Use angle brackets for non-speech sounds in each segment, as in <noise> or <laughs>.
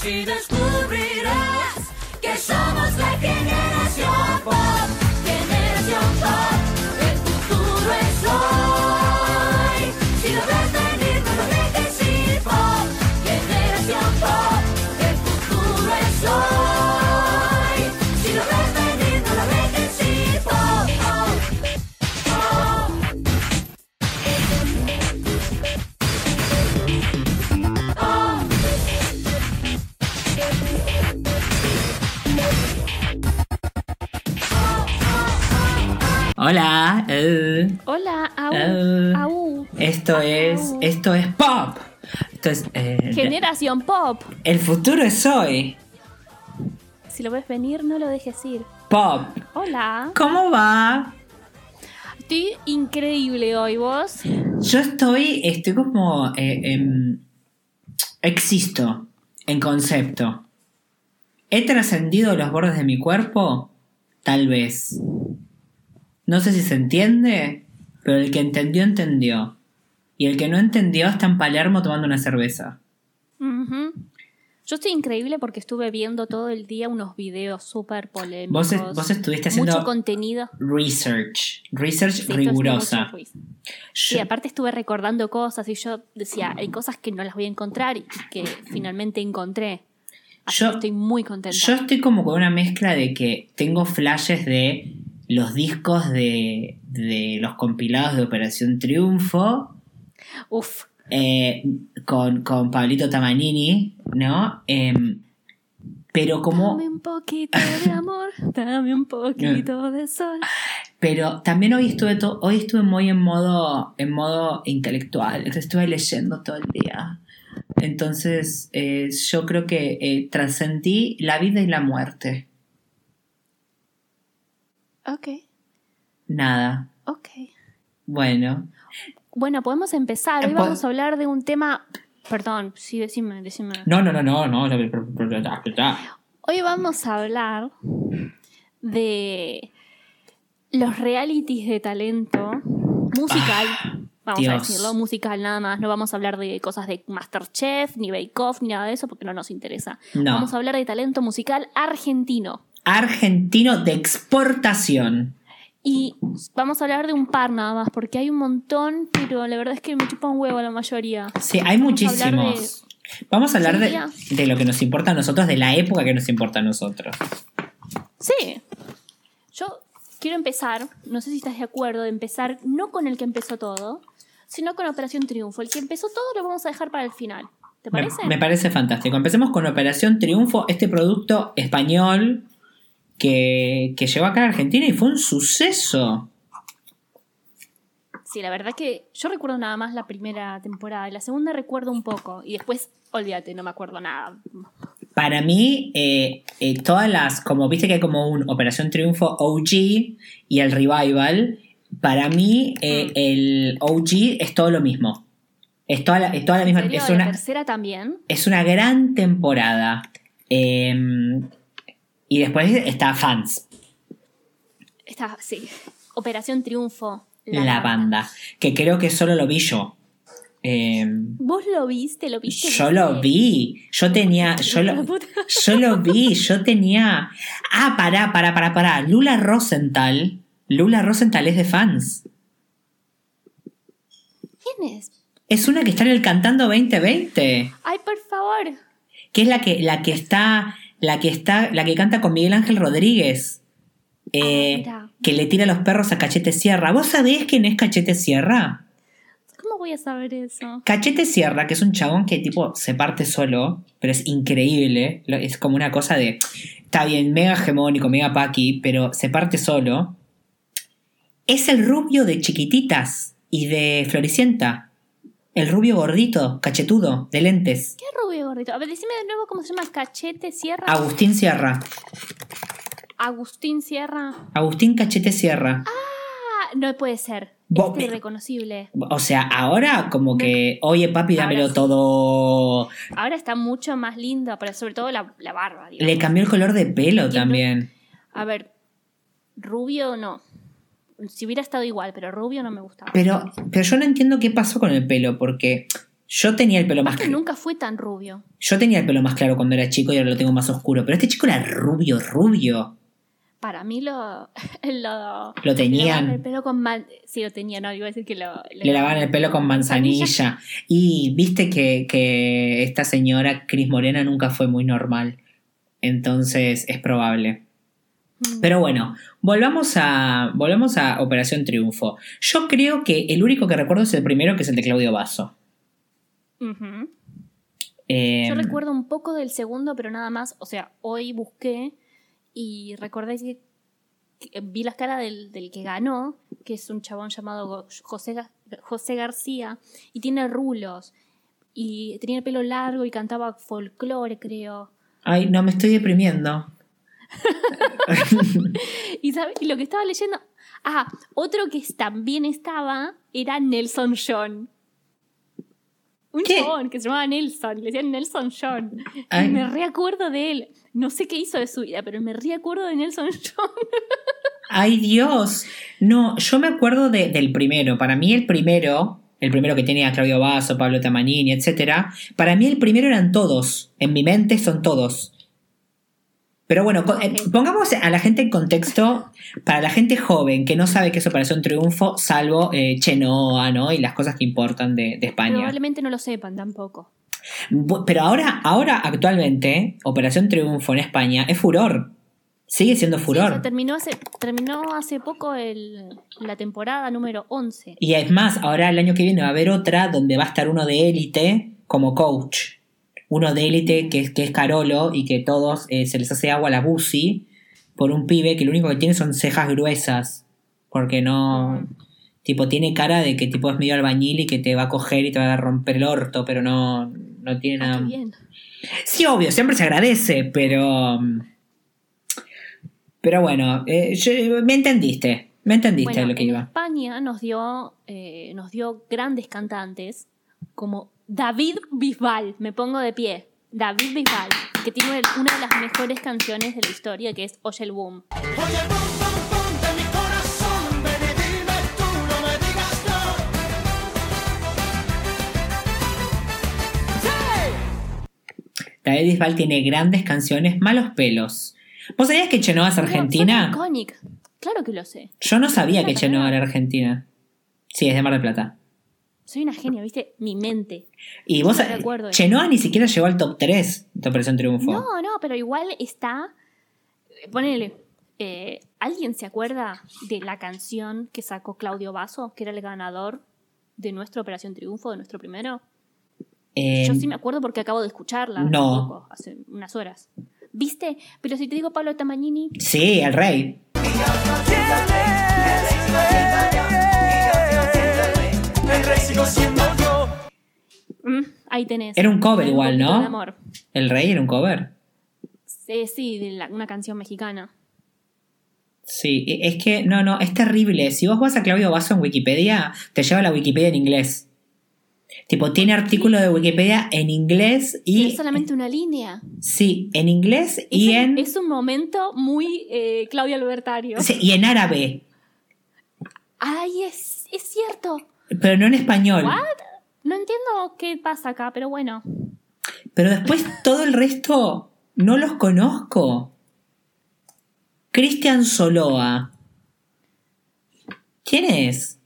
Así descubrirás Esto es pop. Esto es. eh, Generación Pop. el futuro es hoy. Si lo ves venir, no lo dejes ir. Pop. Hola. ¿Cómo va? Estoy increíble hoy, vos. Yo estoy. Estoy como. eh, em, existo. En concepto. ¿He trascendido los bordes de mi cuerpo? Tal vez. No sé si se entiende, pero el que entendió, entendió. Y el que no entendió está en Palermo tomando una cerveza. Ujú. Yo estoy increíble porque estuve viendo todo el día unos videos súper polémicos. Vos, vos estuviste haciendo Mucho contenido. research. Research Sí, rigurosa. Sí, aparte estuve recordando cosas y yo decía, hay cosas que no las voy a encontrar y que finalmente encontré. Así Yo- que estoy muy contenta. Yo estoy como con una mezcla de que tengo flashes de los discos de, de los compilados de Operación Triunfo Uf, eh, con, con Pablito Tamanini, ¿no? Em, pero como... dame un poquito de amor, <laughs> dame un poquito de sol. Pero también hoy estuve to- hoy estuve muy en modo en modo intelectual, estuve leyendo todo el día. Entonces eh, yo creo que eh, trascendí la vida y la muerte. Ok, Nada. ok. Bueno, Bueno, podemos empezar. Hoy Eh, vamos a hablar de un tema. Perdón, sí, decime, decime. no, no, no, no, no. Hoy vamos a hablar de los realities de talento musical. vamos a Dios. decirlo, musical nada más. No vamos a hablar de cosas de Masterchef, ni Bake Off, ni nada de eso, porque no nos interesa. No. Vamos a hablar de talento musical argentino. Argentino de exportación. Y vamos a hablar de un par nada más, porque hay un montón, pero la verdad es que me chupa un huevo la mayoría. Sí, hay Vamos a muchísimos. Vamos a hablar de, de lo que nos importa a nosotros, de la época que nos importa a nosotros. Sí. Yo quiero empezar, no sé si estás de acuerdo, de empezar no con el que empezó todo, sino con Operación Triunfo. El que empezó todo lo vamos a dejar para el final. ¿Te Me, parece? me parece fantástico. Empecemos con Operación Triunfo, este producto español que, que llegó acá a Argentina y fue un suceso. Sí, la verdad que yo recuerdo nada más la primera temporada y la segunda recuerdo un poco y después, olvídate, no me acuerdo nada. Para mí, eh, eh, todas las, como viste que hay como un Operación Triunfo OG y el Revival, para mí eh, Mm. el OG es todo lo mismo. Es toda la, es toda la misma... Es la una, tercera también. es una gran temporada. Y después está Fans, Está, sí. Operación Triunfo. la, banda, que creo que solo lo vi yo. Eh, ¿Vos lo viste? ¿Lo viste? yo lo vi. Yo tenía. Yo lo, <laughs> yo lo vi. Yo tenía. Ah, pará, pará, pará, pará. Lula Rosenthal. Lula Rosenthal es de fans. ¿Quién es? Es una que está en el Cantando 2020. Ay, por favor. Que es la que, la que está. La que está. La que canta con Miguel Ángel Rodríguez. Eh, Ah, mira. que le tira los perros a Cachete Sierra. ¿Vos sabés quién es Cachete Sierra? ¿Cómo voy a saber eso? Cachete Sierra, que es un chabón que tipo se parte solo, pero es increíble. Es como una cosa de. Está bien, mega hegemónico, mega paqui, pero se parte solo. Es el rubio de chiquititas y de Floricienta. El rubio gordito, cachetudo, de lentes. ¿Qué rubio gordito? A ver, decime de nuevo cómo se llama. Cachete Sierra. Agustín Sierra. Agustín Sierra. Agustín Cachete Sierra. Ah, no puede ser. Vos- Este irreconocible. O sea, ahora como que, oye papi, dámelo Ahora todo. Ahora está mucho más lindo, pero sobre todo la, la barba. digamos. Le cambió el color de pelo también. A ver, rubio no. Si hubiera estado igual, pero rubio no me gustaba. Pero, pero yo no entiendo qué pasó con el pelo, porque Yo tenía el pelo más claro. nunca fue tan rubio. Yo tenía el pelo más claro cuando era chico y ahora lo tengo más oscuro. Pero este chico era rubio, rubio. Para mí lo. <laughs> Lo, Lo tenían. le el pelo con man- Sí, lo tenía, no, iba a decir que lo. Le lavaban el pelo con manzanilla. Y viste que, que esta señora Cris Morena nunca fue muy normal. Entonces es probable. Mm. Pero bueno, volvamos a, volvamos a Operación Triunfo. Yo creo que el único que recuerdo es el primero, que es el de Claudio Basso. Eh, Yo recuerdo un poco del segundo, pero nada más. O sea, hoy busqué y recordé que, que vi las caras del, del que ganó, que es un chabón llamado José, José García, y tiene rulos. Y tenía el pelo largo y cantaba folclore, creo. Ay, no, me estoy deprimiendo. <laughs> Y, ¿sabe? y lo que estaba leyendo. Ah, otro que también estaba era Nelson John. Un ¿Qué? chabón que se llamaba Nelson, le decían Nelson John. Ay. Y me reacuerdo de él. No sé qué hizo de su vida, pero me reacuerdo de Nelson <laughs> John. Ay, Dios. No, yo me acuerdo de- del primero. Para mí el primero, el primero que tenía Claudio Basso, Pablo Tamanini, etcétera, para mí el primero eran todos. En mi mente son todos. Pero bueno, eh, pongamos a la gente en contexto, para la gente joven que no sabe qué es Operación Triunfo, salvo eh, Chenoa, ¿no? Y las cosas que importan de, de España. Probablemente no lo sepan tampoco. Pero ahora, ahora actualmente, Operación Triunfo en España es furor. Sigue siendo Sí, furor. o sea, terminó, hace, terminó hace poco el- la temporada número 11. Y es más, ahora el año que viene va a haber otra donde va a estar uno de élite como coach. Uno de élite que es, que es Carolo y que todos eh, se les hace agua a la buzi por un pibe que lo único que tiene son cejas gruesas. Porque no. Tipo, tiene cara de que tipo es medio albañil y que te va a coger y te va a romper el orto, pero no, no tiene Ah, nada. bien. Sí, obvio, siempre se agradece, pero. Pero bueno, eh, yo- me entendiste. Me entendiste Bueno, lo que en iba. España nos dio, eh, nos dio grandes cantantes como David Bisbal, me pongo de pie, David Bisbal, que tiene una de las mejores canciones de la historia que es Oye el Boom. David Bisbal tiene grandes canciones, malos pelos. ¿Vos sabías que Chenoa es argentina? Claro que lo sé. Yo no sabía que Chenoa era argentina. Sí, es de Mar del Plata. Soy una genia, ¿viste? Mi mente. Y vos, me acuerdo. Chenoa ni siquiera llegó al top 3 de Operación Triunfo. No, no, pero igual está. Ponele. eh, ¿Alguien se acuerda de la canción que sacó Claudio Basso, que era el ganador de nuestra Operación Triunfo, de nuestro primero? Eh, Yo sí me acuerdo porque acabo de escucharla hace no. poco, hace unas horas. ¿Viste? Pero si te digo Pablo Tamagnini, Sí, el rey. El rey sigo siendo yo. mm, ahí tenés. Era un cover Un igual, ¿no? de amor. El rey era un cover. Sí, sí, de la- una canción mexicana. Sí, e- es que no, no, es terrible. Si vos vas a Claudio Basso en Wikipedia, te lleva la Wikipedia en inglés. Tipo, tiene artículo de Wikipedia en inglés Y y. es solamente una línea. Sí, en inglés Es, y un, en. es un momento muy eh, Claudia Albertario. sí, y en árabe, Ay, es, es cierto. Pero no en español. ¿What? No entiendo qué pasa acá, pero bueno. Pero después todo el resto no los conozco. Cristian Soloa. ¿Quién es?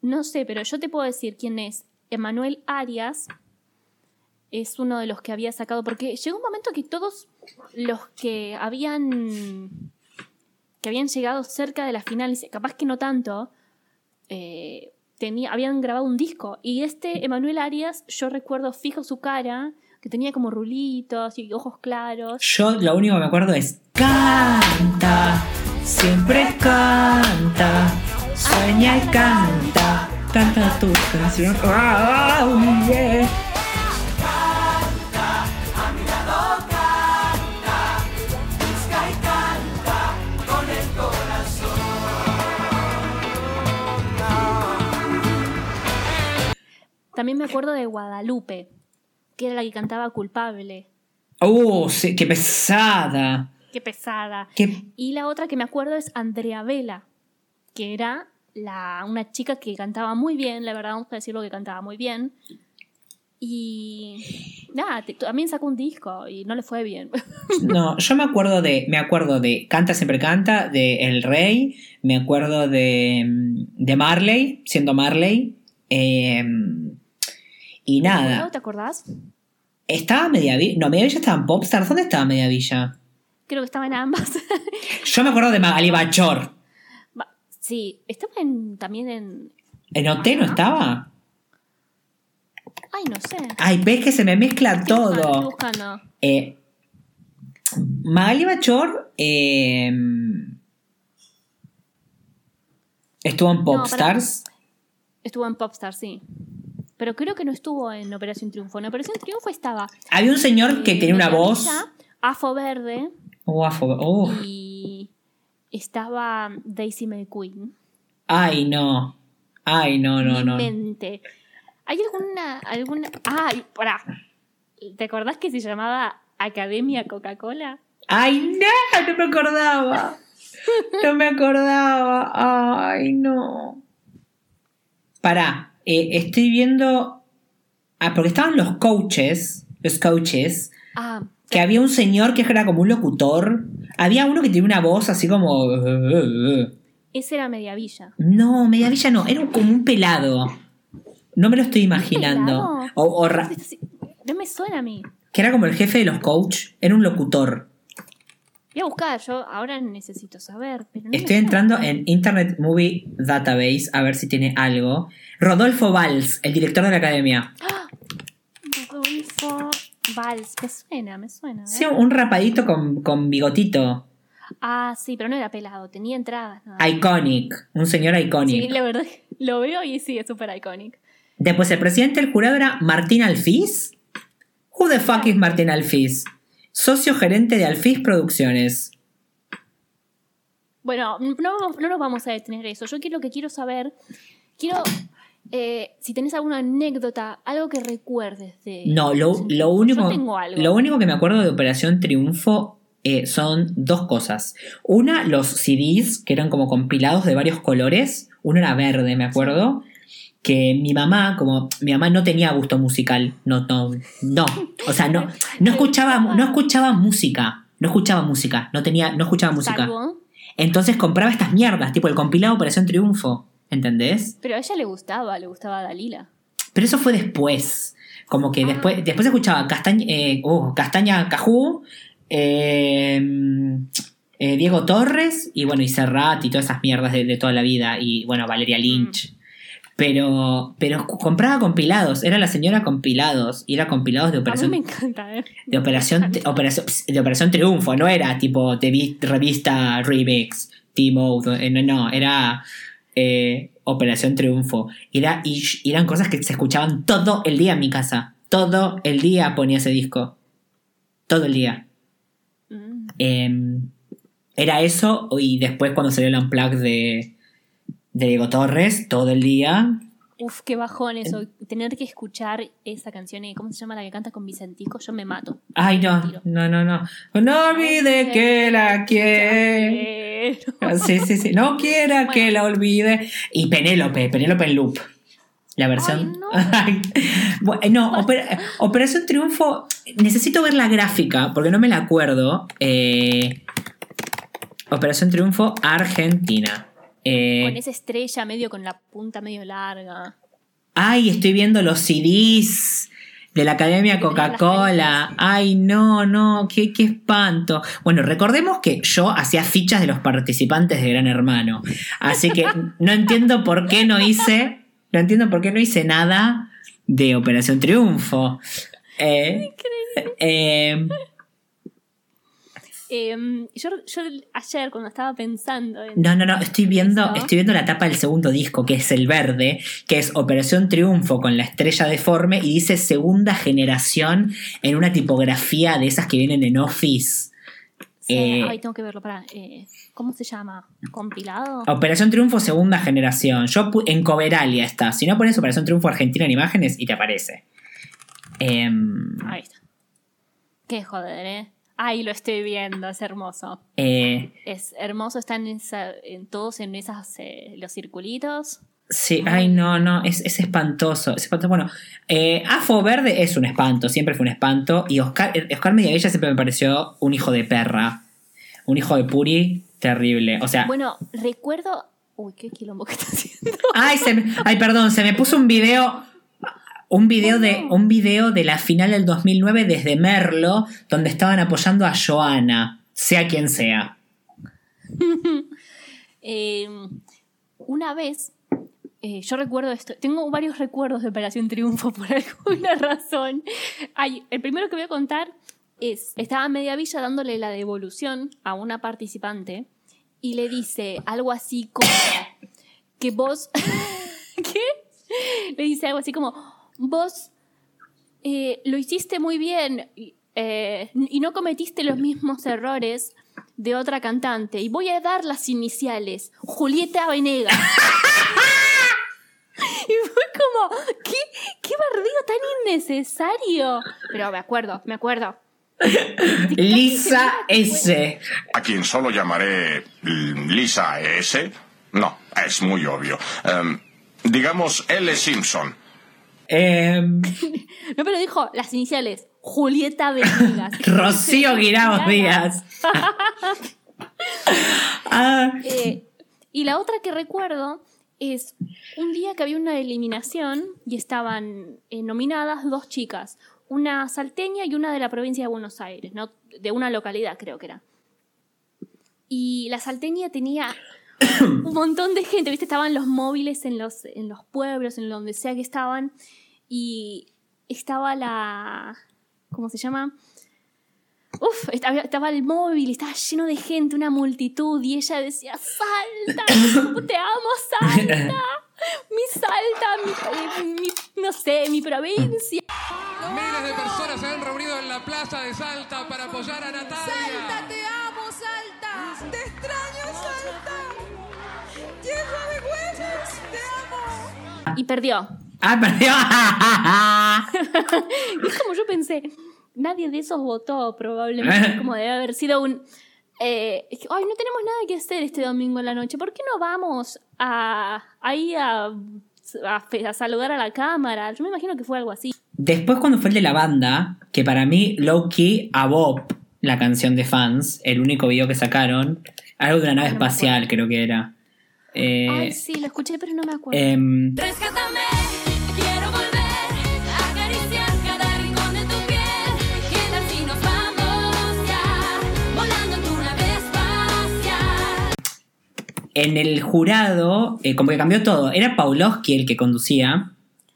No sé, pero yo te puedo decir quién es. Emanuel Arias es uno de los que había sacado, porque llegó un momento que todos los que habían que habían llegado cerca de la final, y capaz que no tanto, eh, tenía, habían grabado un disco. Y este Emanuel Arias, yo recuerdo fijo su cara, que tenía como rulitos y ojos claros. Yo lo único que me acuerdo es canta, siempre canta, sueña y canta, canta tu canción. Ah, oh, yeah. También me acuerdo de Guadalupe, que era la que cantaba Culpable. Sí, qué pesada. Qué pesada. Qué Y la otra que me acuerdo es Andrea Vela, que era la, una chica que cantaba muy bien, la verdad, vamos a decirlo que cantaba muy bien. Y nada, también sacó un disco y no le fue bien. <laughs> No, yo me acuerdo de. Me acuerdo de Canta siempre canta, de El Rey. Me acuerdo de. mm, de Marley, siendo Marley. eh, y nada. ¿No te acordás? ¿Estaba Mediavilla? No, Mediavilla estaba en Popstars. ¿Dónde estaba Mediavilla? Creo que estaba en ambas. <laughs> Yo me acuerdo de Magali Bachor. Sí, estaba en- también en... ¿En OT no estaba? Ay, no sé. Ay, ves que se me mezcla estoy todo. buscando. Eh, Magali Bachor eh, estuvo en No, Popstars. Estuvo en Popstar, sí. Pero creo que no estuvo en Operación Triunfo. En Operación Triunfo estaba... Había un señor que tenía una voz. Afo Verde Oh, afo- oh. y estaba Daisy McQueen. Ay, no. Ay, no, no, no. Mente. ¿Hay alguna... alguna... Ay, pará. ¿Te acordás que se llamaba Academia Coca-Cola? Ay, no, no me acordaba. No me acordaba. Ay, no. Pará, eh, estoy viendo. Ah, porque estaban los coaches. Los coaches. Ah, Que había un señor que era como un locutor. Había uno que tenía una voz así como. ese era Mediavilla. No, Mediavilla no, era como un pelado. No me lo estoy imaginando. O, o ra- No me suena a mí. que era como el jefe de los coach. Era un locutor. Voy a buscar, yo ahora necesito saber. Pero no Estoy entrando en Internet Movie Database a ver si tiene algo. Rodolfo Valls, el director de la academia. Rodolfo Valls. Me suena, me suena. Sí, un rapadito con, con bigotito. Ah, sí, pero no era pelado, tenía entradas. Iconic. Un señor sí, iconic. la verdad, <laughs> lo veo y sí, es súper iconic. Después el presidente del jurado era Martín Alfiz. Who the fuck is Martín Alfiz? Socio gerente de Alfiz Producciones. Bueno, no, no nos vamos a detener eso. Yo quiero, lo que quiero saber, quiero, eh, si tenés alguna anécdota, algo que recuerdes de... No, lo, lo único, lo único que me acuerdo de Operación Triunfo eh, son dos cosas. Una, los CDs, que eran como compilados de varios colores. Uno era verde, me acuerdo. Que mi mamá, como mi mamá no tenía gusto musical, no, no, no. O sea, no, no escuchaba, no escuchaba música. No escuchaba música. No tenía, no escuchaba música. Entonces compraba estas mierdas, tipo el compilado Operación Triunfo. ¿Entendés? pero a ella le gustaba, le gustaba Dalila. Pero eso fue después. Como que Ah. después, después escuchaba Castaña, eh, uh, Castaña Cajú, eh, eh, Diego Torres y bueno, y Serrat y todas esas mierdas de, de toda la vida. Y bueno, Valeria Lynch. Pero, pero compraba compilados, era la señora compilados, y era compilados de A mí Operación, me encanta, ¿eh? de operación, operación, de operación Triunfo, no era tipo de vi- revista Remix, T-Mode, eh, no, no, era eh, Operación Triunfo. Era, y, y eran cosas que se escuchaban todo el día en mi casa. Todo el día ponía ese disco. Todo el día. Mm. Eh, era eso, y después cuando salió el Unplugged de, de Diego Torres, todo el día. Uf, qué bajón eso. Tener que escuchar esa canción, y ¿cómo se llama la que canta con Vicentico? Yo me mato. Ay, no, no, no, no. No olvide que la quiere. Pero- Sí, sí, sí. No quiera que la olvide. Y Penélope, Penélope en loop. La versión. Ay, no. <laughs> Opera- Operación Triunfo. Necesito ver la gráfica porque no me la acuerdo. Eh, Operación Triunfo Argentina. Eh, Con esa estrella medio con la punta medio larga. Ay, estoy viendo los CDs de la Academia Coca-Cola. Ay, no, no, qué, qué espanto. Bueno, recordemos que yo hacía fichas de los participantes de Gran Hermano. Así que no entiendo por qué no hice, no entiendo por qué no hice nada de Operación Triunfo. Eh, eh, Em, yo, yo ayer cuando estaba pensando en... no, no, no, estoy viendo, Eso. estoy viendo la tapa del segundo disco, que es el verde, que es Operación Triunfo con la estrella deforme y dice segunda generación en una tipografía de esas que vienen en Office. Sí, eh, ay, tengo que verlo, para ¿Cómo se llama? ¿Compilado? Operación Triunfo segunda generación. Yo en Coveralia está. Si no pones Operación Triunfo Argentina en imágenes y te aparece. Em, Ahí está. Qué joder, ¿eh? Ay, lo estoy viendo, es hermoso. eh, Es hermoso, están en, esa- en todos en esas, eh, los circulitos. Sí, ay, no, no, es, es espantoso. Es espantoso. Bueno, eh, Afo Verde es un espanto, siempre fue un espanto. Y Oscar, eh, Oscar Mediavilla siempre me pareció un hijo de perra. Un hijo de Puri terrible. O sea, Bueno, recuerdo. Uy, qué quilombo que está haciendo. ay, se me- ay, perdón, se me puso un video. Un video, de, un video de la final del 2009 desde Merlo, donde estaban apoyando a Joana, sea quien sea. <laughs> Eh, una vez, eh, yo recuerdo esto, tengo varios recuerdos de Operación Triunfo <laughs> por alguna razón. Ay, el primero que voy a contar es, estaba Media Villa dándole la devolución a una participante y le dice algo así como <laughs> que vos... ¿Qué? Le dice algo así como, vos eh, lo hiciste muy bien y, eh, y no cometiste los mismos errores de otra cantante. Y voy a dar las iniciales. Julieta Venegas. <laughs> y fue como, ¿qué, qué bardeo tan innecesario? Pero me acuerdo, me acuerdo. Lisa S. A quien solo llamaré mm, Lisa S. No, es muy obvio. Em, digamos L. Simpson. Em, <laughs> No, pero dijo las iniciales. Julieta Venegas. <laughs> Rocío Guirao Díaz. <laughs> Ah, Eh, y la otra que recuerdo es un día que había una eliminación y estaban eh, nominadas dos chicas, una salteña y una de la provincia de Buenos Aires, ¿no? de una localidad creo que era. Y la salteña tenía un montón de gente, ¿viste? Estaban los móviles en los, en los pueblos, en donde sea que estaban, y estaba la... ¿Cómo se llama? Uf, estaba, estaba el móvil, estaba lleno de gente, una multitud, y ella decía, Salta, te amo, Salta, mi Salta, mi, mi- mi- no sé, mi provincia. Miles de personas se han reunido en la plaza de Salta para apoyar a Natalia. te amo, Salta. Te extraño, Salta. Tierra de huevos, te amo. Y perdió. ah, perdió. <laughs> Es como yo pensé, nadie de esos votó probablemente, <laughs> como debe haber sido un... eh, Ay, no tenemos nada que hacer este domingo en la noche, ¿por qué no vamos a, ahí a, a saludar a la cámara? Yo me imagino que fue algo así. Después cuando fue el de la banda, que para mí low key a Bob, la canción de fans, el único video que sacaron, algo de una nave espacial creo que era. Eh, Ay, sí, lo escuché, pero no me acuerdo. em, Rescátame, quiero volver a acariciar cada rincón de tu piel. ¿Qué tal si nos vamos ya volando en tu nave espacial? en el jurado, eh, como que cambió todo. Era Paulowski el que conducía.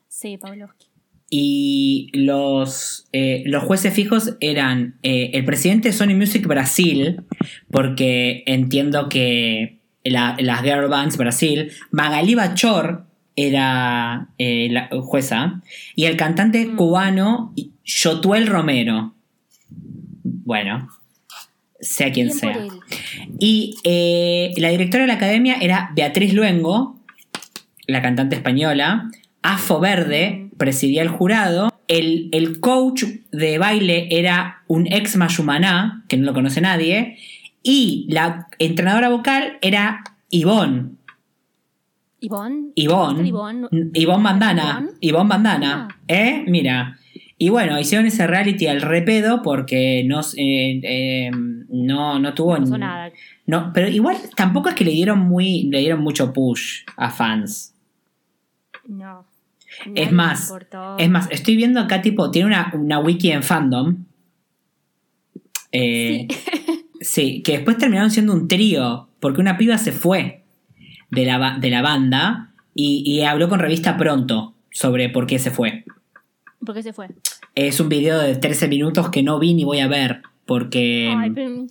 Sí, Pavlovsky. Y los, eh, los jueces fijos eran eh, el presidente de Sony Music Brasil, porque entiendo que la- las girl bands Brasil, Magali Bachor era eh, la jueza, y el cantante Mm. cubano Yotuel Romero. Bueno, sea quien Bien sea. Y eh, la directora de la academia era Beatriz Luengo, la cantante española. Afo Verde presidía el jurado. El, el coach de baile era un ex Mayumaná, que no lo conoce nadie. Y la entrenadora vocal era Ivonne. Ivonne. Ivonne. Ivonne. Bandana. Ivonne. Bandana. Ah. ¿Eh? Mira. Y bueno, hicieron ese reality al repedo porque no, eh, eh, no, no tuvo No pasó nada. no, pero igual tampoco es que le dieron muy, le dieron mucho push a fans. No. Es más, es más, estoy viendo acá tipo, tiene una, una wiki en fandom. Eh, sí. <laughs> que después terminaron siendo un trío, porque una piba se fue de la, de la banda y, y habló con revista Pronto sobre por qué se fue. ¿Por qué se fue? Es un video de 13 minutos que no vi ni voy a ver, porque... Ay, pero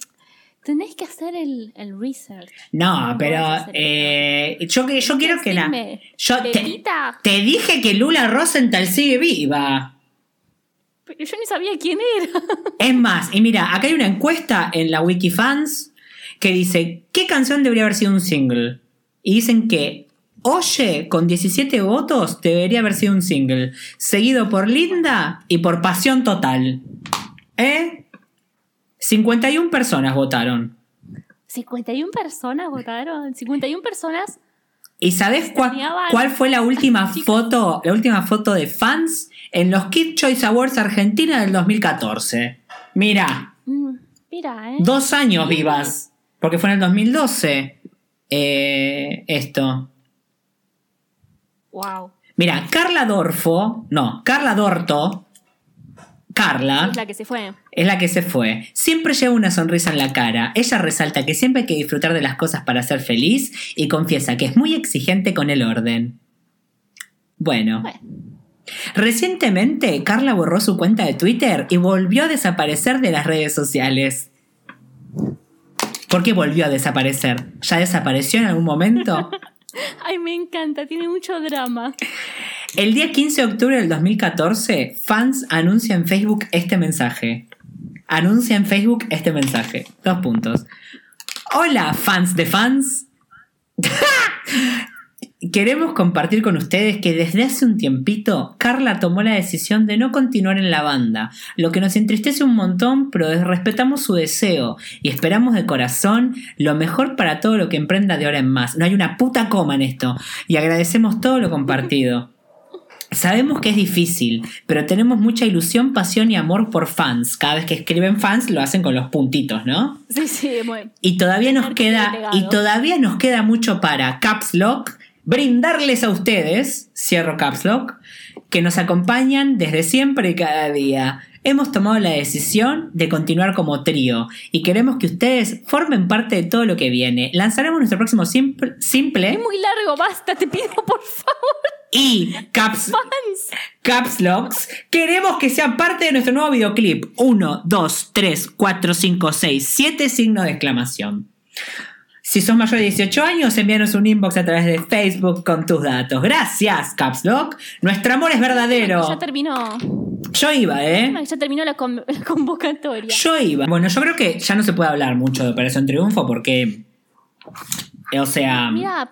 tenés que hacer el, el research. No, No pero eh, yo, que- yo quiero que la... Yo te, te dije que Lula Rosenthal sigue viva. Pero yo ni sabía quién era. <laughs> Es más, y mira, acá hay una encuesta en la Wikifans que dice, ¿qué canción debería haber sido un single? Y dicen que Oye, con 17 votos, debería haber sido un single, seguido por Linda y por Pasión Total. ¿Eh? 51 personas votaron. 51 personas votaron. 51 personas ¿Y sabes cuál, fue la última <laughs> foto, la última foto de fans en los Kid Choice Awards Argentina del 2014? Mira, mira, ¿eh? dos años vivas, porque fue en el 2012 eh, esto. Wow. Mira, Carla Dorfo, no, Carla Dorto, Carla, Es la que se fue. es la que se fue. Siempre lleva una sonrisa en la cara. Ella resalta que siempre hay que disfrutar de las cosas para ser feliz y confiesa que es muy exigente con el orden. Bueno. Bueno. Recientemente, Carla borró su cuenta de Twitter y volvió a desaparecer de las redes sociales. ¿Por qué volvió a desaparecer? ¿Ya desapareció en algún momento? <laughs> Ay, me encanta, tiene mucho drama. El día 15 de octubre del 2014, fans anuncia en Facebook este mensaje. Anuncia en Facebook este mensaje. Dos puntos. Hola, fans de fans. <laughs> Queremos compartir con ustedes que desde hace un tiempito Carla tomó la decisión de no continuar en la banda, lo que nos entristece un montón, pero respetamos su deseo y esperamos de corazón lo mejor para todo lo que emprenda de ahora en más. No hay una puta coma en esto y agradecemos todo lo compartido. Sabemos que es difícil, pero tenemos mucha ilusión, pasión y amor por fans. Cada vez que escriben fans lo hacen con los puntitos, ¿no? Sí, sí, bueno. Y todavía nos queda y todavía nos queda mucho para Caps Lock brindarles a ustedes, cierro Caps Lock, que nos acompañan desde siempre y cada día. Hemos tomado la decisión de continuar como trío y queremos que ustedes formen parte de todo lo que viene. Lanzaremos nuestro próximo simple, simple Es muy largo, basta, te pido por favor. Y <laughs> Caps. Caps Locks, queremos que sean parte de nuestro nuevo videoclip. 1, 2, 3, 4, 5, 6, 7 signos de exclamación. Si sos mayor de 18 años, envíanos un inbox a través de Facebook con tus datos. Gracias, Caps Lock. Nuestro amor es verdadero. Ya terminó. Yo iba, ¿eh? Ya terminó la, con- <laughs> la convocatoria. Yo iba. Bueno, yo creo que ya no se puede hablar mucho de Operación Triunfo porque. O sea. Mira,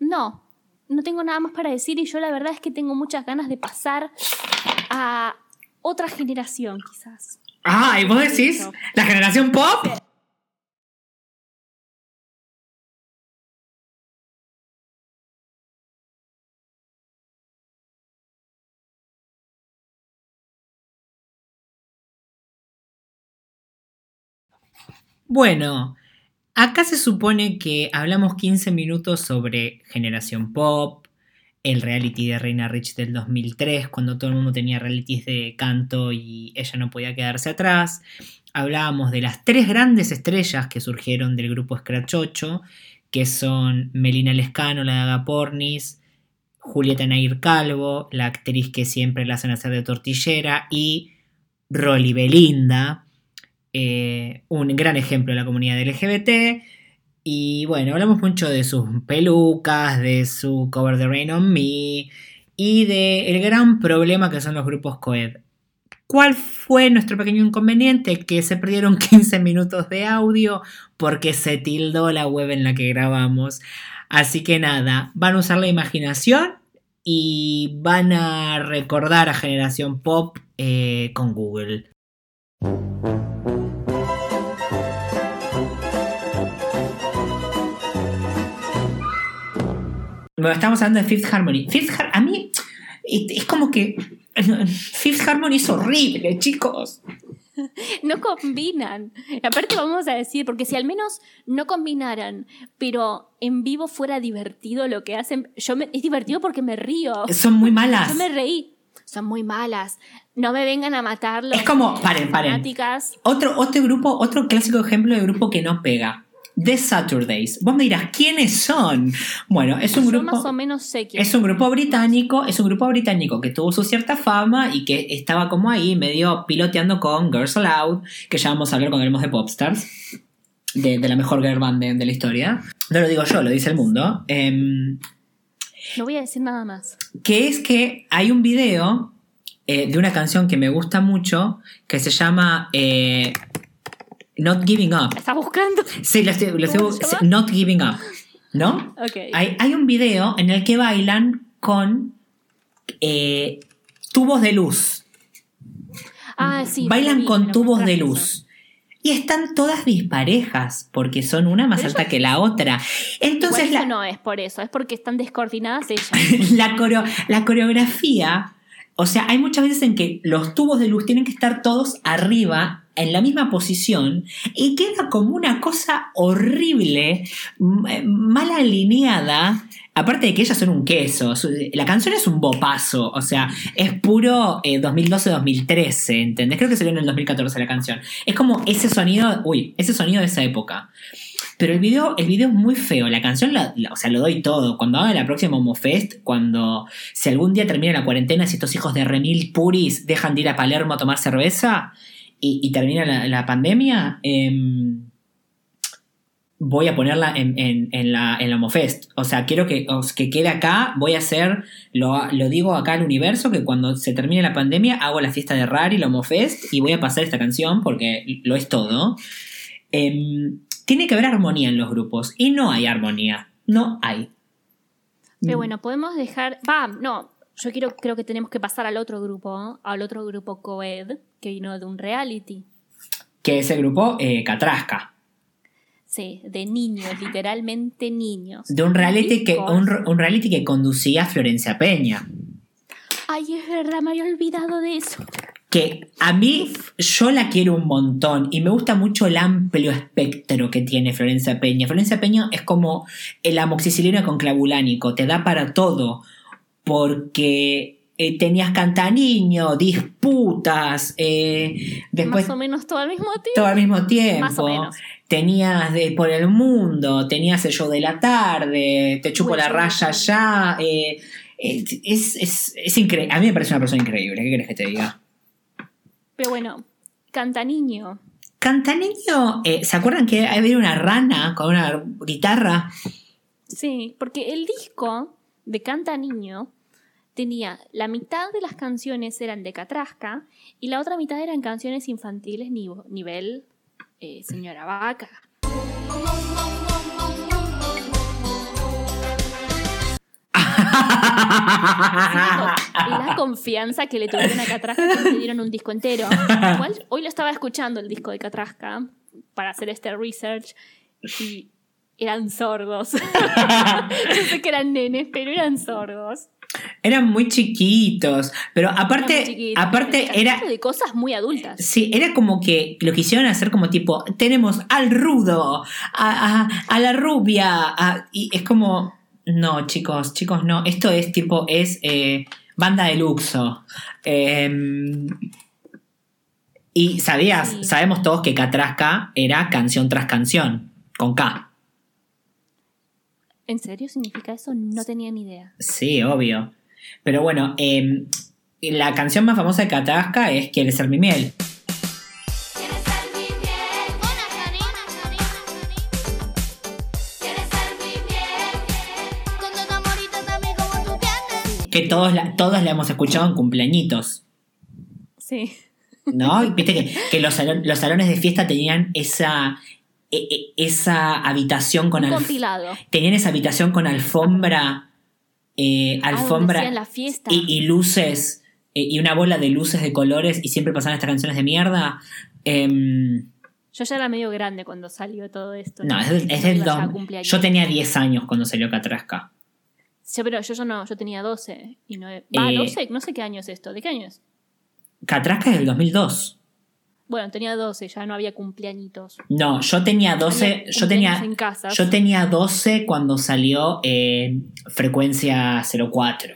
no, no tengo nada más para decir y yo la verdad es que tengo muchas ganas de pasar a otra generación, quizás. Ah, ¿y vos decís? ¿La generación pop? Bueno, acá se supone que hablamos 15 minutos sobre generación pop, el reality de Reina Rich del 2003, cuando todo el mundo tenía realities de canto y ella no podía quedarse atrás. Hablábamos de las tres grandes estrellas que surgieron del grupo Scratch 8, que son Melina Lescano, la de Agapornis, Julieta Nair Calvo, la actriz que siempre la hacen hacer de tortillera, y Rolly Belinda, eh, un gran ejemplo de la comunidad LGBT. Y bueno, hablamos mucho de sus pelucas, de su cover de Rain on Me y del el gran problema que son los grupos coed. ¿Cuál fue nuestro pequeño inconveniente? Que se perdieron <laughs> 15 minutos de audio porque se tildó la web en la que grabamos. Así que nada, van a usar la imaginación y van a recordar a Generación Pop eh, con Google. Bueno, estamos hablando de Fifth Harmony. Fifth Har- a mí es como que Fifth Harmony es horrible, chicos. No combinan. Aparte vamos a decir, porque si al menos no combinaran, pero en vivo fuera divertido lo que hacen, yo me, es divertido porque me río. Son muy malas. Yo me reí. Son muy malas. No me vengan a matarlo. Es como, paren, paren. Otro grupo, otro clásico ejemplo de grupo que no pega. The Saturdays. Vos me dirás, ¿quiénes son? Bueno, es un Yo grupo. más o menos sé quién. Es un grupo británico, es un grupo británico que tuvo su cierta fama y que estaba como ahí medio piloteando con Girls Aloud, que ya vamos a hablar cuando hablemos de Popstars, de, de la mejor girl band de, de la historia. No lo digo yo, lo dice el mundo. Em, No voy a decir nada más. que es que hay un video eh, de una canción que me gusta mucho que se llama eh, Not Giving Up. ¿Estás buscando? Sí, lo estoy, lo estoy- ¿Cómo se llama? Not Giving Up, ¿no? Ok. Hay, hay un video en el que bailan con eh, tubos de luz. Ah, sí. bailan vi, con tubos de luz. Y están todas disparejas, porque son una más Pero alta que la otra. Entonces Igual la, eso no es por eso, es porque están descoordinadas ellas. <laughs> la, coreo- la coreografía, o sea, hay muchas veces en que los tubos de luz tienen que estar todos arriba, en la misma posición, y queda como una cosa horrible, mal alineada. Aparte de que ellas son un queso, la canción es un bopazo, o sea, es puro eh, 2012-2013, ¿entendés? Creo que salió en el 2014 la canción. Es como ese sonido, uy, ese sonido de esa época. Pero el video, el video es muy feo. La canción, o sea, lo doy todo. Cuando haga la próxima Homofest, cuando si algún día termina la cuarentena, si estos hijos de Remil Puris dejan de ir a Palermo a tomar cerveza y, termina la, pandemia, em, voy a ponerla en, en- la, en la Homofest. O sea, quiero que, os- que quede acá. Voy a hacer, lo, lo digo acá al universo, que cuando se termine la pandemia hago la fiesta de Rari, la Homofest, y voy a pasar esta canción porque lo es todo. Em, tiene que haber armonía en los grupos. Y no hay armonía. No hay. Pero bueno, podemos dejar. Va, no. Yo quiero, creo que tenemos que pasar al otro grupo, al otro grupo coed, que vino de un reality. Que ese grupo, eh, Catrasca. Sí, de niños, literalmente niños. De un reality, que, un, un reality que conducía Florencia Peña. Ay, es verdad, me había olvidado de eso. Que a mí, yo la quiero un montón y me gusta mucho el amplio espectro que tiene Florencia Peña. Florencia Peña es como el amoxicilina con clavulánico, te da para todo. Porque eh, tenías cantaniño, disputas, eh, después Más o menos todo al mismo tiempo. todo al mismo tiempo. Más o menos. Tenías de por el mundo, tenías el show de la tarde, te chupo Uy, la raya ya. eh, es es, es increíble. A mí me parece una persona increíble. ¿Qué querés que te diga? Pero bueno, canta niño. Cantaniño, eh, ¿se acuerdan que había una rana con una guitarra? Sí, porque el disco de Canta Niño tenía la mitad de las canciones eran de Catrasca y la otra mitad eran canciones infantiles nivel eh, Señora Vaca. la confianza que le tuvieron a Catrasca que le dieron un disco entero. Igual, hoy lo estaba escuchando el disco de Catrasca para hacer este research y eran sordos. <laughs> Yo sé que eran nenes, pero eran sordos. Eran muy chiquitos, pero aparte, chiquitos. aparte era, de cosas muy adultas. Sí, era como que lo quisieron hacer como tipo, tenemos al rudo, a, a- a la rubia, a- y es como, no, chicos, chicos, no, esto es tipo, es eh, banda de luxo. Em, y sabías, Sí. sabemos todos que Catrasca era canción tras canción, con K. ¿En serio significa eso? No tenía ni idea. Sí, obvio. Pero bueno, em, la canción más famosa de Catrasca es Quiere ser mi miel. ¿Quieres ser mi miel? Que todos la, todos la hemos escuchado en cumpleañitos. Sí. ¿No? Y Viste que, que los, salon- los salones de fiesta tenían esa, esa habitación con Un alf- compilado. Tenían esa habitación con alfombra. eh, Ah, alfombra hacían la fiesta. y, y luces. eh, y una bola de luces de colores. Y siempre pasaban estas canciones de mierda. Em, Yo ya era medio grande cuando salió todo esto. no, es es del. Yo tenía 10 años cuando salió Catrasca. Sí, pero yo ya no, yo tenía 12 y no... Va, Eh, 12, no sé qué año es esto. ¿De qué año es? Catrasca es del 2002. Bueno, tenía 12, ya no había cumpleañitos. No, yo tenía 12. Había Yo tenía, en yo tenía 12 cuando salió eh, Frecuencia 04.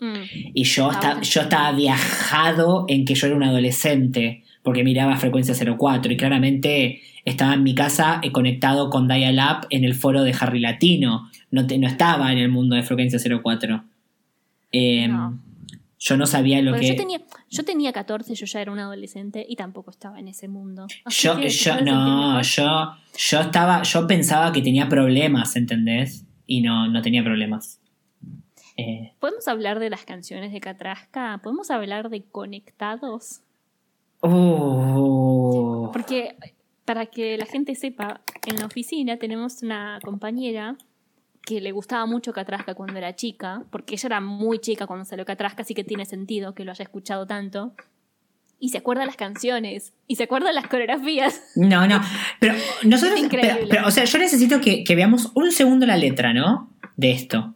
Mm. Y yo, Ah, bueno. yo estaba viajado en que yo era un adolescente, porque miraba Frecuencia 04 y claramente estaba en mi casa eh, conectado con Dial-Up en el foro de Harry Latino. No, te- no estaba en el mundo de Frecuencia 04. Eh, No. Yo no sabía lo Bueno, que... yo, tenía, yo tenía 14, yo ya era un adolescente y tampoco estaba en ese mundo. Así Yo, que yo, no, yo, yo estaba, yo pensaba que tenía problemas, ¿entendés? Y no, no tenía problemas. Eh, ¿Podemos hablar de las canciones de Catrasca? ¿Podemos hablar de Conectados? uh, Porque, para que la gente sepa, en la oficina tenemos una compañera que le gustaba mucho Catrasca cuando era chica, porque ella era muy chica cuando salió Catrasca, así que tiene sentido que lo haya escuchado tanto. y se acuerda las canciones y se acuerda las coreografías. No, no. Pero nosotros. Es increíble. pero- pero, o sea, yo necesito que, que veamos un segundo la letra, ¿no? De esto.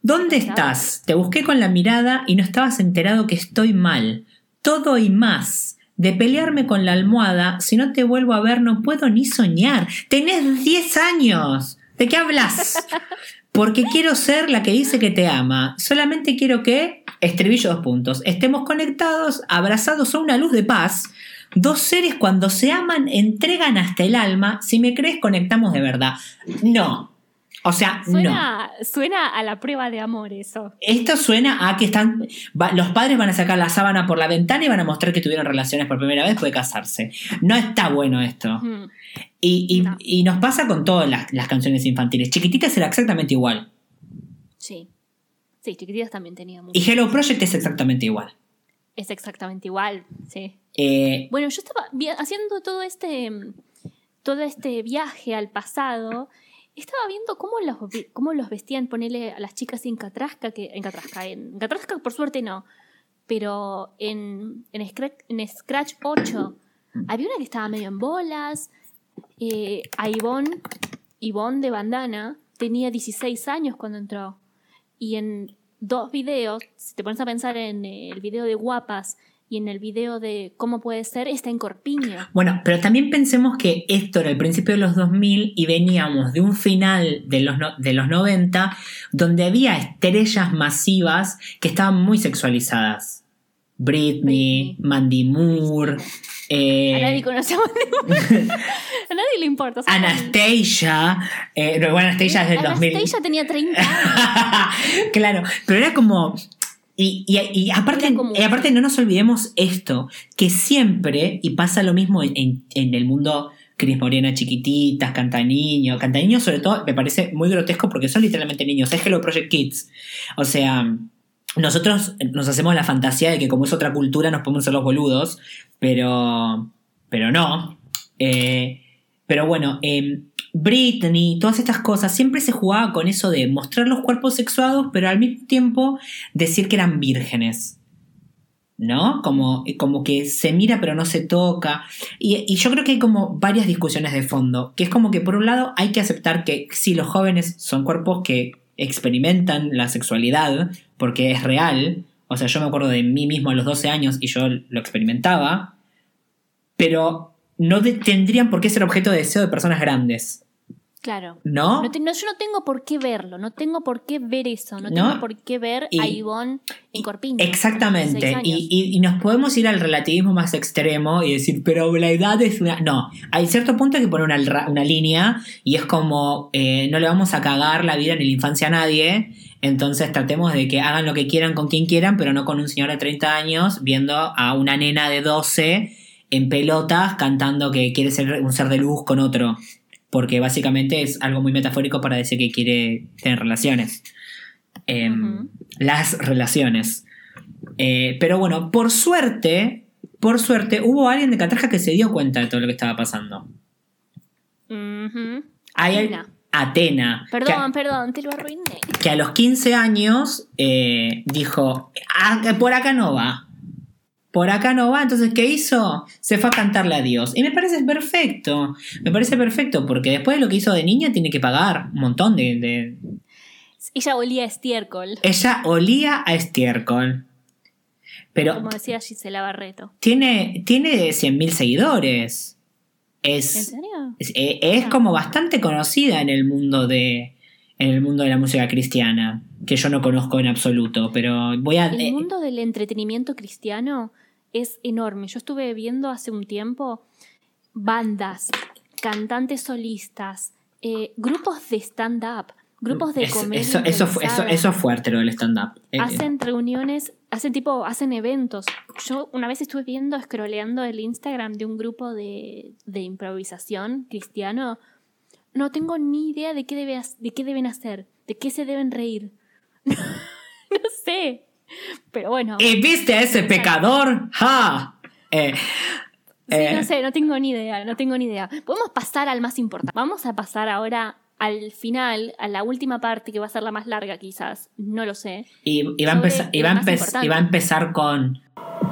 ¿Dónde estás? Te busqué con la mirada y no estabas enterado que estoy mal. Todo y más. De pelearme con la almohada, si no te vuelvo a ver no puedo ni soñar. Tenés 10 años. ¿De qué hablas? Porque quiero ser la que dice que te ama. Solamente quiero que, estribillo dos puntos, estemos conectados, abrazados a una luz de paz. Dos seres cuando se aman entregan hasta el alma. Si me crees, conectamos de verdad. No. O sea, no. Suena, suena a la prueba de amor eso. Esto suena a que están. va- los padres van a sacar la sábana por la ventana y van a mostrar que tuvieron relaciones por primera vez después de casarse. No está bueno esto. Mm. Y, y- No. y nos pasa con todas las, las canciones infantiles. Chiquititas era exactamente igual. Sí. Sí, Chiquititas también tenía mucho. Y Hello Project es exactamente igual. Es exactamente igual, sí. Eh, Bueno, yo estaba haciendo todo este, todo este viaje al pasado. Estaba viendo cómo los, cómo los vestían, ponerle a las chicas en Catrasca, que en Catrasca, en Catrasca por suerte no, pero en, en, Scratch, en Scratch 8 había una que estaba medio en bolas, eh, a Ivonne, Ivonne de bandana tenía 16 años cuando entró. Y en dos videos, si te pones a pensar en el video de Guapas y en el video de Cómo puede ser, está en Corpiño. bueno, pero también pensemos que esto era el principio de los 2000 y veníamos de un final de los, no- de los 90 donde había estrellas masivas que estaban muy sexualizadas. Britney. Mandy Moore, eh, A nadie <laughs> conoce a Mandy Moore. <laughs> A nadie le importa. Anastasia. eh, no, bueno, Anastasia es del 2000. Anastasia tenía 30 <laughs> años. claro, pero era como. Y, y- y aparte, y aparte no nos olvidemos esto, que siempre, y pasa lo mismo en, en- en el mundo Cris Morena chiquititas, canta niño, canta niño sobre todo me parece muy grotesco porque son literalmente niños, es Hello Project Kids. O sea, nosotros nos hacemos la fantasía de que como es otra cultura nos podemos ser los boludos, pero, pero no. Eh, pero bueno, eh, Britney, todas estas cosas, siempre se jugaba con eso de mostrar los cuerpos sexuados, pero al mismo tiempo decir que eran vírgenes. ¿No? Como, como que se mira pero no se toca. Y, yo creo que hay como varias discusiones de fondo. Que es como que por un lado hay que aceptar que sí, los jóvenes son cuerpos que experimentan la sexualidad porque es real. O sea, yo me acuerdo de mí mismo a los 12 años y yo lo experimentaba. Pero no de- tendrían por qué ser objeto de deseo de personas grandes. Claro. ¿No? No te- no, yo no tengo por qué verlo, no tengo por qué ver eso, no, No. tengo por qué ver a Y- Ivonne en Corpiño. Exactamente. 16 años. Y, y- y nos podemos ir al relativismo más extremo y decir, pero la edad es una. No, hay cierto punto que poner una, una línea y es como, eh, no le vamos a cagar la vida ni la infancia a nadie. Entonces tratemos de que hagan lo que quieran con quien quieran, pero no con un señor de 30 años viendo a una nena de 12 en pelotas cantando que quiere ser un ser de luz con otro. Porque básicamente es algo muy metafórico para decir que quiere tener relaciones. Em. Las relaciones. Eh, pero bueno, por suerte, por suerte, hubo alguien de Catraja que se dio cuenta de todo lo que estaba pasando. Hay Atena. Atena. Perdón, perdón, te lo arruiné. Que, a los 15 años eh, dijo, "Ah, por acá no va. Por acá no va, entonces ¿qué hizo? Se fue a cantarle a Dios. Y me parece perfecto. Me parece perfecto porque después de lo que hizo de niña tiene que pagar un montón de- de, Ella olía a estiércol, Ella olía a estiércol. Pero como decía Gisela Barreto. tiene, tiene 100.000 seguidores. ¿En Es, serio? es, eh, es como bastante conocida en el mundo de en el mundo de la música cristiana, que yo no conozco en absoluto, pero voy a... El eh, mundo del entretenimiento cristiano es enorme. Yo estuve viendo hace un tiempo bandas, cantantes solistas, eh, grupos de stand-up, grupos de comedia. eso, eso, eso, eso es fuerte lo del stand-up. Eh, hacen reuniones, hacen tipo, hacen eventos. Yo una vez estuve viendo, scrolleando el Instagram de un grupo de, de improvisación cristiano. No tengo ni idea de qué, debe, de qué deben hacer, de qué se deben reír. <laughs> no sé. Pero bueno. ¿Y viste a ese pecador? ¡Ja! Eh, Sí, eh, no sé, no tengo ni idea, no tengo ni idea. Podemos pasar al más importante. Vamos a pasar ahora al final, a la última parte que va a ser la más larga quizás, no lo sé. y, y va empezar, y, va empe- y va a empezar con...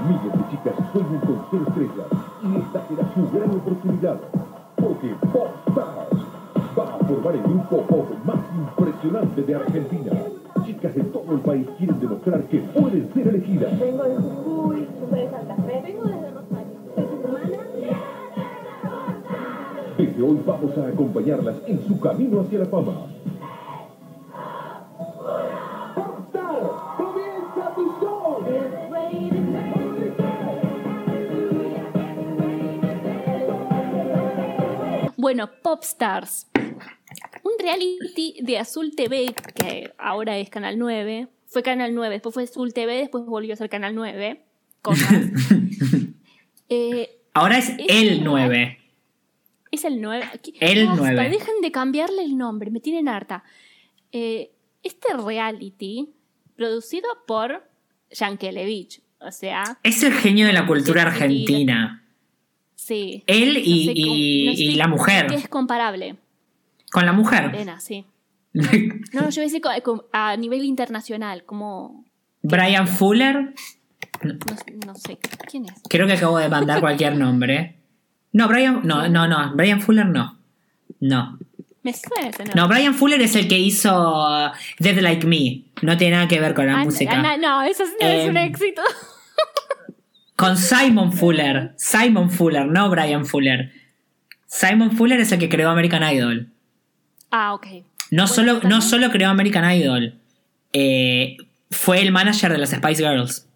Miles de chicas sueñan con ser estrellas y esta será su gran oportunidad. Porque Popstars va a formar el grupo pop más impresionante de Argentina. Chicas de todo el país quieren demostrar que pueden ser elegidas. Vengo de Jujuy, tú de Santa Fe. Vengo desde Rosario. Soy tu hermana. Desde hoy vamos a acompañarlas en su camino hacia la fama. Bueno, Popstars. Reality de Azul TV, que ahora es Canal 9. Fue Canal 9, después fue Azul TV, después volvió a ser Canal 9. Cosas. <laughs> Eh, Ahora es Es el una- 9. es el 9. Aquí- El Basta, 9. Dejen de cambiarle el nombre, me tienen harta. Eh, este reality, producido por Yankelevich, o sea, Es el genio de la cultura argentina. sí. Él No y, sé y- no sé y la qué mujer. es comparable. Con la mujer. Elena, sí. No, <laughs> no, yo voy a decir co- a nivel internacional, como. Brian Fuller. No, no sé. ¿Quién es? Creo que acabo de mandar <laughs> cualquier nombre. No, Brian. No, no, no. Brian Fuller no. No. Me suena ese No. Brian Fuller es el que hizo uh, Dead Like Me. No tiene nada que ver con la Ah, música. ah, no, eso no es un Em, éxito. <laughs> Con Simon Fuller. Simon Fuller, no Brian Fuller. Simon Fuller es el que creó American Idol. Ah, ok. No, solo, no también- solo creó American Idol. eh, fue el manager de las Spice Girls.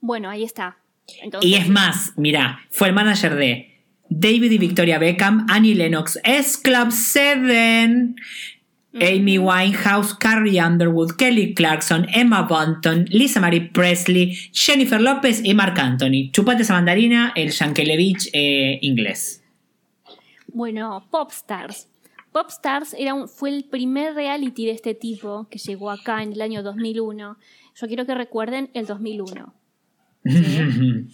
Bueno, ahí está. Entonces, Y es más, mira, fue el manager de David y Victoria Beckham, Annie Lennox, S Club 7, Amy Winehouse, Carrie Underwood, Kelly Clarkson, Emma Bunton, Lisa Marie Presley, Jennifer López y Marc Anthony. Chupate esa mandarina, el Yankelevich eh, inglés. Bueno, Popstars. Popstars era un, fue el primer reality de este tipo que llegó acá en el año 2001. Yo quiero que recuerden el 2001. <laughs>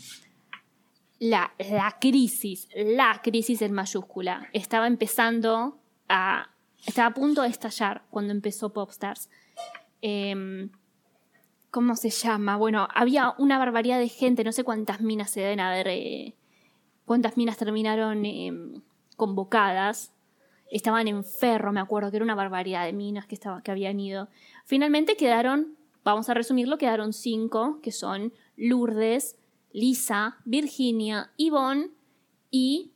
La, la crisis, la crisis en mayúscula, estaba empezando a. estaba a punto de estallar cuando empezó Popstars. Em, ¿Cómo se llama? Bueno, había una barbaridad de gente, no sé cuántas minas se deben haber. eh, cuántas minas terminaron em, convocadas. Estaban en Ferro, me acuerdo, que era una barbaridad de minas que, estaba, que habían ido. Finalmente quedaron, vamos a resumirlo, quedaron cinco, que son Lourdes, Lisa, Virginia, Yvonne y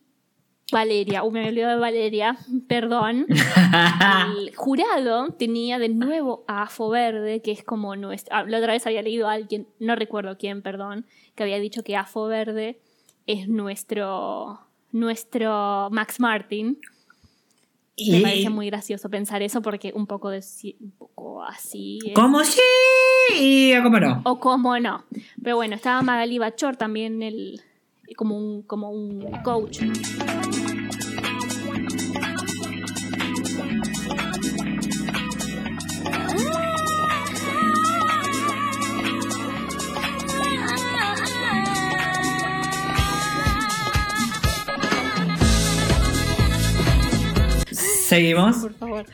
Valeria. Uy, me olvidé de Valeria, <laughs> perdón. <laughs> El jurado tenía de nuevo a Afo Verde, que es como nuestro. ah, La otra vez había leído a alguien, no recuerdo quién, perdón, que había dicho que Afo Verde es nuestro. nuestro Max Martin. Me parece muy gracioso pensar eso porque un poco, de, un poco así. es. ¿Cómo sí? Y cómo no. O cómo no. Pero bueno, estaba Magali Bachor también el, como, un, como un coach. Seguimos. Por favor.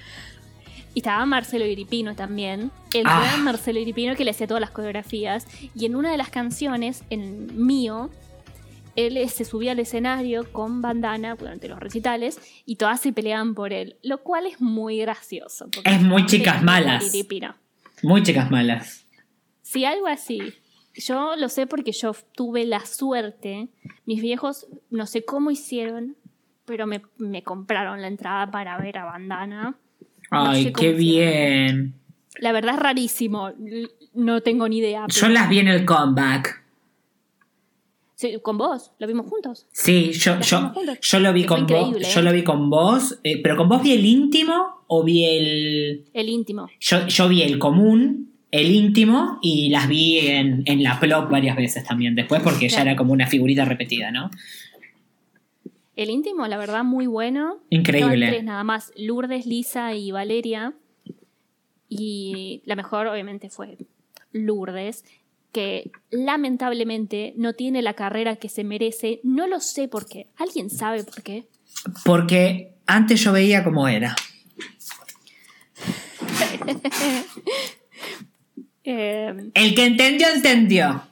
Y estaba Marcelo Iripino también. El Ah. gran Marcelo Iripino que le hacía todas las coreografías. Y en una de las canciones, en Mío, él eh, se subía al escenario con bandana durante los recitales y todas se peleaban por él. Lo cual es muy gracioso. Es muy chicas malas. Iripino. Muy chicas malas. Sí, algo así. Yo lo sé porque yo tuve la suerte. Mis viejos, no sé cómo hicieron, pero me, me compraron la entrada para ver a Bandana. No Ay, sé qué bien. La verdad es rarísimo. No tengo ni idea. Yo las vi en el comeback. Sí, con vos, lo vimos juntos. Sí, yo, yo, yo lo vi Que con vos. ¿eh? Yo lo vi con vos. eh, pero con vos vi el íntimo o vi el. El íntimo. Yo, yo vi el común, el íntimo, y las vi en, en la plop varias veces también después, porque ya era como una figurita repetida, ¿no? El íntimo, la verdad, muy bueno. Increíble. Tres nada más, Lourdes, Lisa y Valeria. Y la mejor, obviamente, fue Lourdes, que lamentablemente no tiene la carrera que se merece. No lo sé por qué. ¿Alguien sabe por qué? Porque antes yo veía cómo era. <laughs> Eh, El que entendió, entendió.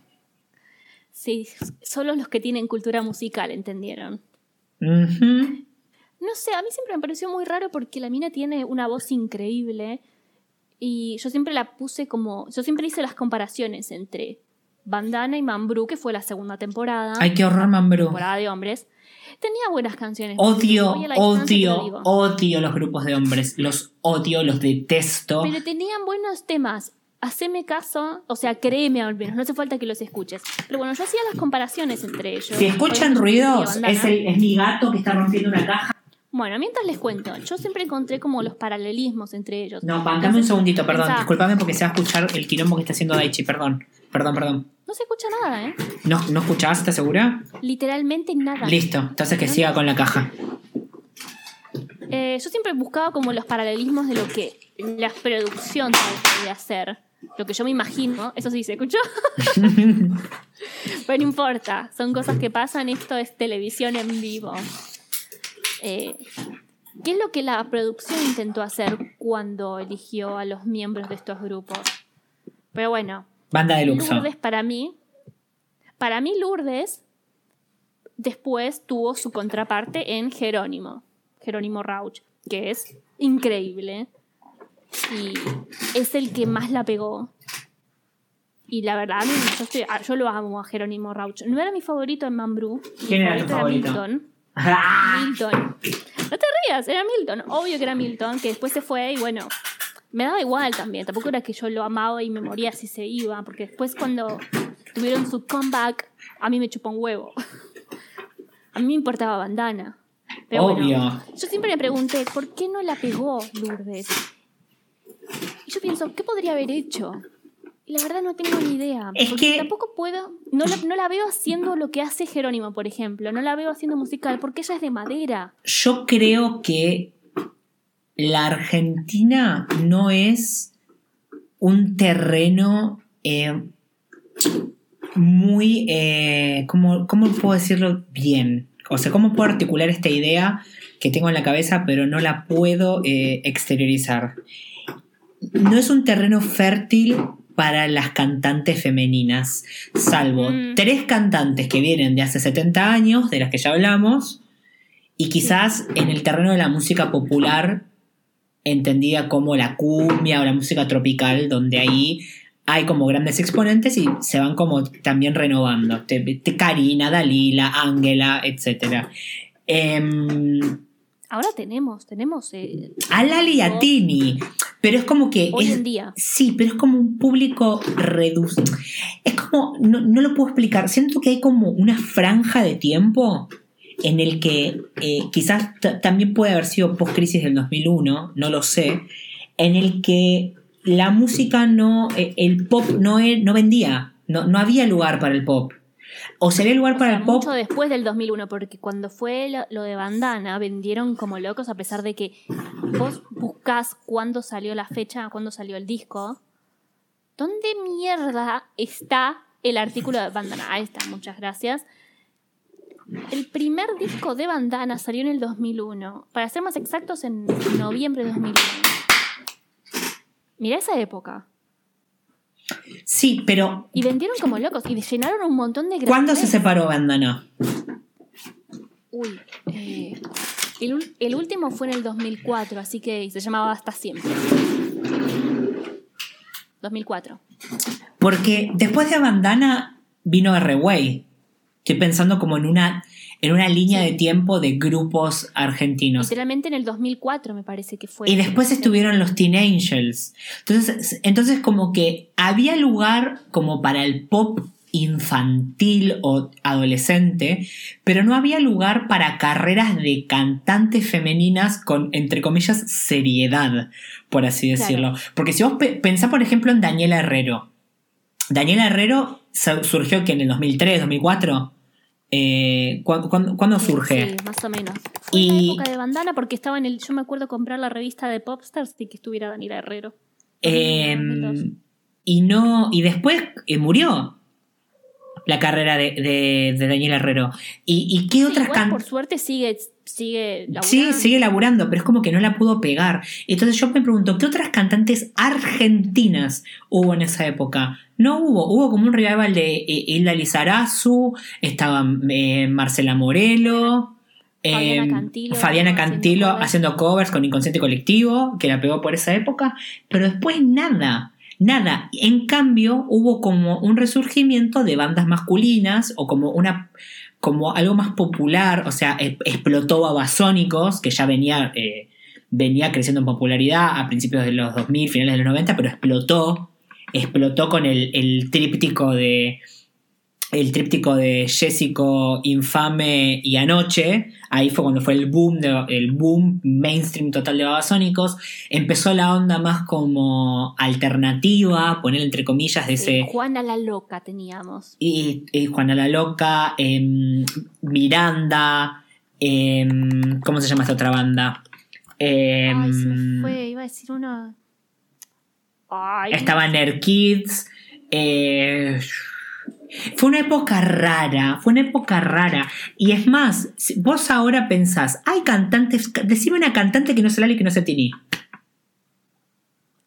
Sí, solo los que tienen cultura musical entendieron. No sé, a mí siempre me pareció muy raro porque la mina tiene una voz increíble y yo siempre la puse como, yo siempre hice las comparaciones entre Bandana y Mambrú, que fue la segunda temporada, Ay, qué horror, Mambrú. temporada de hombres. Tenía buenas canciones. Odio, lo odio, odio los grupos de hombres. Los odio, los detesto. Pero tenían buenos temas. Haceme caso, o sea, créeme al menos, no hace falta que los escuches. Pero bueno, yo hacía las comparaciones entre ellos. Si escuchan ruidos, es, el- es mi gato que está rompiendo una caja. Bueno, mientras les cuento, yo siempre encontré como los paralelismos entre ellos. No, bancame un segundito, perdón. Disculpame porque se va a escuchar el quilombo que está haciendo Daichi. Perdón, perdón, perdón. No se escucha nada, ¿eh? ¿No, ¿no escuchabas? ¿Estás segura? Literalmente nada. Listo, entonces que siga con la caja. Eh, yo siempre buscaba como los paralelismos de lo que la producción trata de hacer. Lo que yo me imagino. Eso sí, ¿se escuchó? <laughs> Pero no importa. Son cosas que pasan. Esto es televisión en vivo. Eh, ¿Qué es lo que la producción intentó hacer cuando eligió a los miembros de estos grupos? Pero bueno, Banda de Luxo. Lourdes para mí, para mí Lourdes después tuvo su contraparte en Jerónimo, Jerónimo Rauch, que es increíble y es el que más la pegó. Y la verdad, yo, estoy- ah, yo lo amo a Jerónimo Rauch. No era mi favorito en Mambrú. ¿Quién era tu favorito? Milton. ¡Ah! <laughs> Milton. No te rías, era Milton. Obvio que era Milton, que después se fue y bueno, me daba igual también. Tampoco era que yo lo amaba y me moría si se iba, porque después cuando tuvieron su comeback, a mí me chupó un huevo. <laughs> A mí me importaba bandana. Pero Obvio. bueno, yo siempre me pregunté, ¿por qué no la pegó Lourdes? Y yo pienso, ¿qué podría haber hecho? Y la verdad no tengo ni idea. Es porque que- tampoco puedo. No la, no la veo haciendo lo que hace Jerónimo, por ejemplo. No la veo haciendo musical porque ella es de madera. Yo creo que la Argentina no es un terreno eh, muy... eh, ¿cómo, ¿Cómo puedo decirlo bien? O sea, ¿cómo puedo articular esta idea que tengo en la cabeza pero no la puedo eh, exteriorizar? No es un terreno fértil para las cantantes femeninas, salvo Mm. tres cantantes que vienen de hace 70 años, de las que ya hablamos, y quizás en el terreno de la música popular, entendida como la cumbia o la música tropical, donde ahí hay como grandes exponentes y se van como también renovando. Karina, Dalila, Ángela, etc. Ahora tenemos, tenemos. eh, a Lali y a Tini, pero es como que... hoy es- en día. Sí, pero es como un público reducido. Es como, no, no lo puedo explicar. Siento que hay como una franja de tiempo en el que eh, quizás también puede haber sido post-crisis del 2001, no lo sé, en el que la música no, eh, el pop no, e- no vendía, no, no había lugar para el pop. O había lugar para el pop, Mucho después del 2001, porque cuando fue lo, lo de Bandana, vendieron como locos, a pesar de que vos buscás cuándo salió la fecha, cuándo salió el disco. ¿Dónde mierda está el artículo de Bandana? Ahí está, muchas gracias. El primer disco de Bandana salió en el 2001. Para ser más exactos, en noviembre de 2001. Mirá esa época. Sí, pero Y vendieron como locos. Y llenaron un montón de ¿cuándo se separó Bandana? Uy, eh, el, el último fue en el 2004, así que se llamaba Hasta Siempre. 2004. Porque después de Bandana vino R-Way. Estoy pensando como en una, en una línea de tiempo de grupos argentinos. Literalmente en el 2004 me parece que fue. Y después estuvieron los Teen Angels. Entonces, entonces como que había lugar como para el pop infantil o adolescente, pero no había lugar para carreras de cantantes femeninas con, entre comillas, seriedad, por así Claro. decirlo. Porque si vos pe- pensás, por ejemplo, en Daniela Herrero. Daniela Herrero su- surgió que en el 2003, 2004. Eh, ¿cuándo, surge? Sí, más o menos. Fue Y- en la época de bandana porque estaba en el. Yo me acuerdo comprar la revista de Popstars y que estuviera Daniela Herrero. Eh, 2002. y no. Y después eh, murió. La carrera de, de, de Daniel Herrero. ¿Y, y qué Sí, otras igual, por suerte sigue, sigue laburando. Sí, sigue laburando, pero es como que no la pudo pegar. Entonces yo me pregunto, ¿qué otras cantantes argentinas hubo en esa época? No hubo, hubo como un revival de eh, Hilda Lizarazu, estaba eh, Marcela Morelo, Fabiana eh, Cantilo Fabiana haciendo Cantilo covers. haciendo covers con Inconsciente Colectivo, que la pegó por esa época, pero después nada. Nada, en cambio hubo como un resurgimiento de bandas masculinas o como una como algo más popular, o sea, e- explotó Babasónicos, que ya venía, eh, venía creciendo en popularidad a principios de los 2000, finales de los 90, pero explotó, explotó con el, el tríptico de el tríptico de Jessico, Infame y Anoche, ahí fue cuando fue el boom, de- el boom mainstream total de Babasónicos, empezó la onda más como alternativa, poner entre comillas de ese... Juana la Loca teníamos. Y, Juana la Loca, em, Miranda, em, ¿cómo se llama esta otra banda? Em, Ay, se me fue, iba a decir uno. Ay, estaba Nerd Kids. eh, fue una época rara, fue una época rara. Y es más, vos ahora pensás, hay cantantes, decime una cantante que no se Lali y que no se Tini,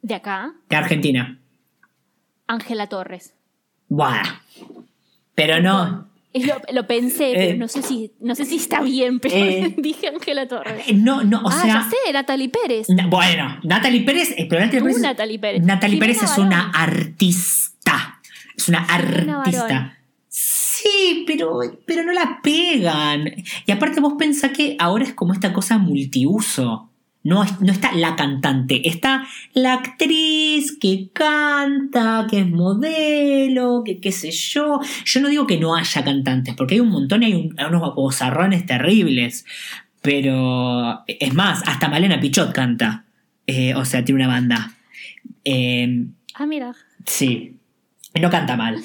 de acá, de Argentina. Ángela Torres. Buah. Pero no, Lo, lo pensé, Eh. pero no sé si, no sé si está bien, pero Eh. <laughs> dije Ángela Torres. eh, no, no, o ah, sea. ya sé, Natalie Pérez. Na- bueno, Natalie Pérez, eh, pero Natalie Pérez, Natalie Pérez. Natalie Pérez es una artista. Es una artista. Sí, pero, pero no la pegan. Y aparte vos pensás que ahora es como esta cosa multiuso. No, no está la cantante, está la actriz que canta, que es modelo, que qué sé yo. Yo no digo que no haya cantantes, porque hay un montón y hay, un- hay unos bozarrones terribles. Pero es más, hasta Malena Pichot canta. Eh, o sea, tiene una banda. Eh, Ah, mira. sí, no canta mal.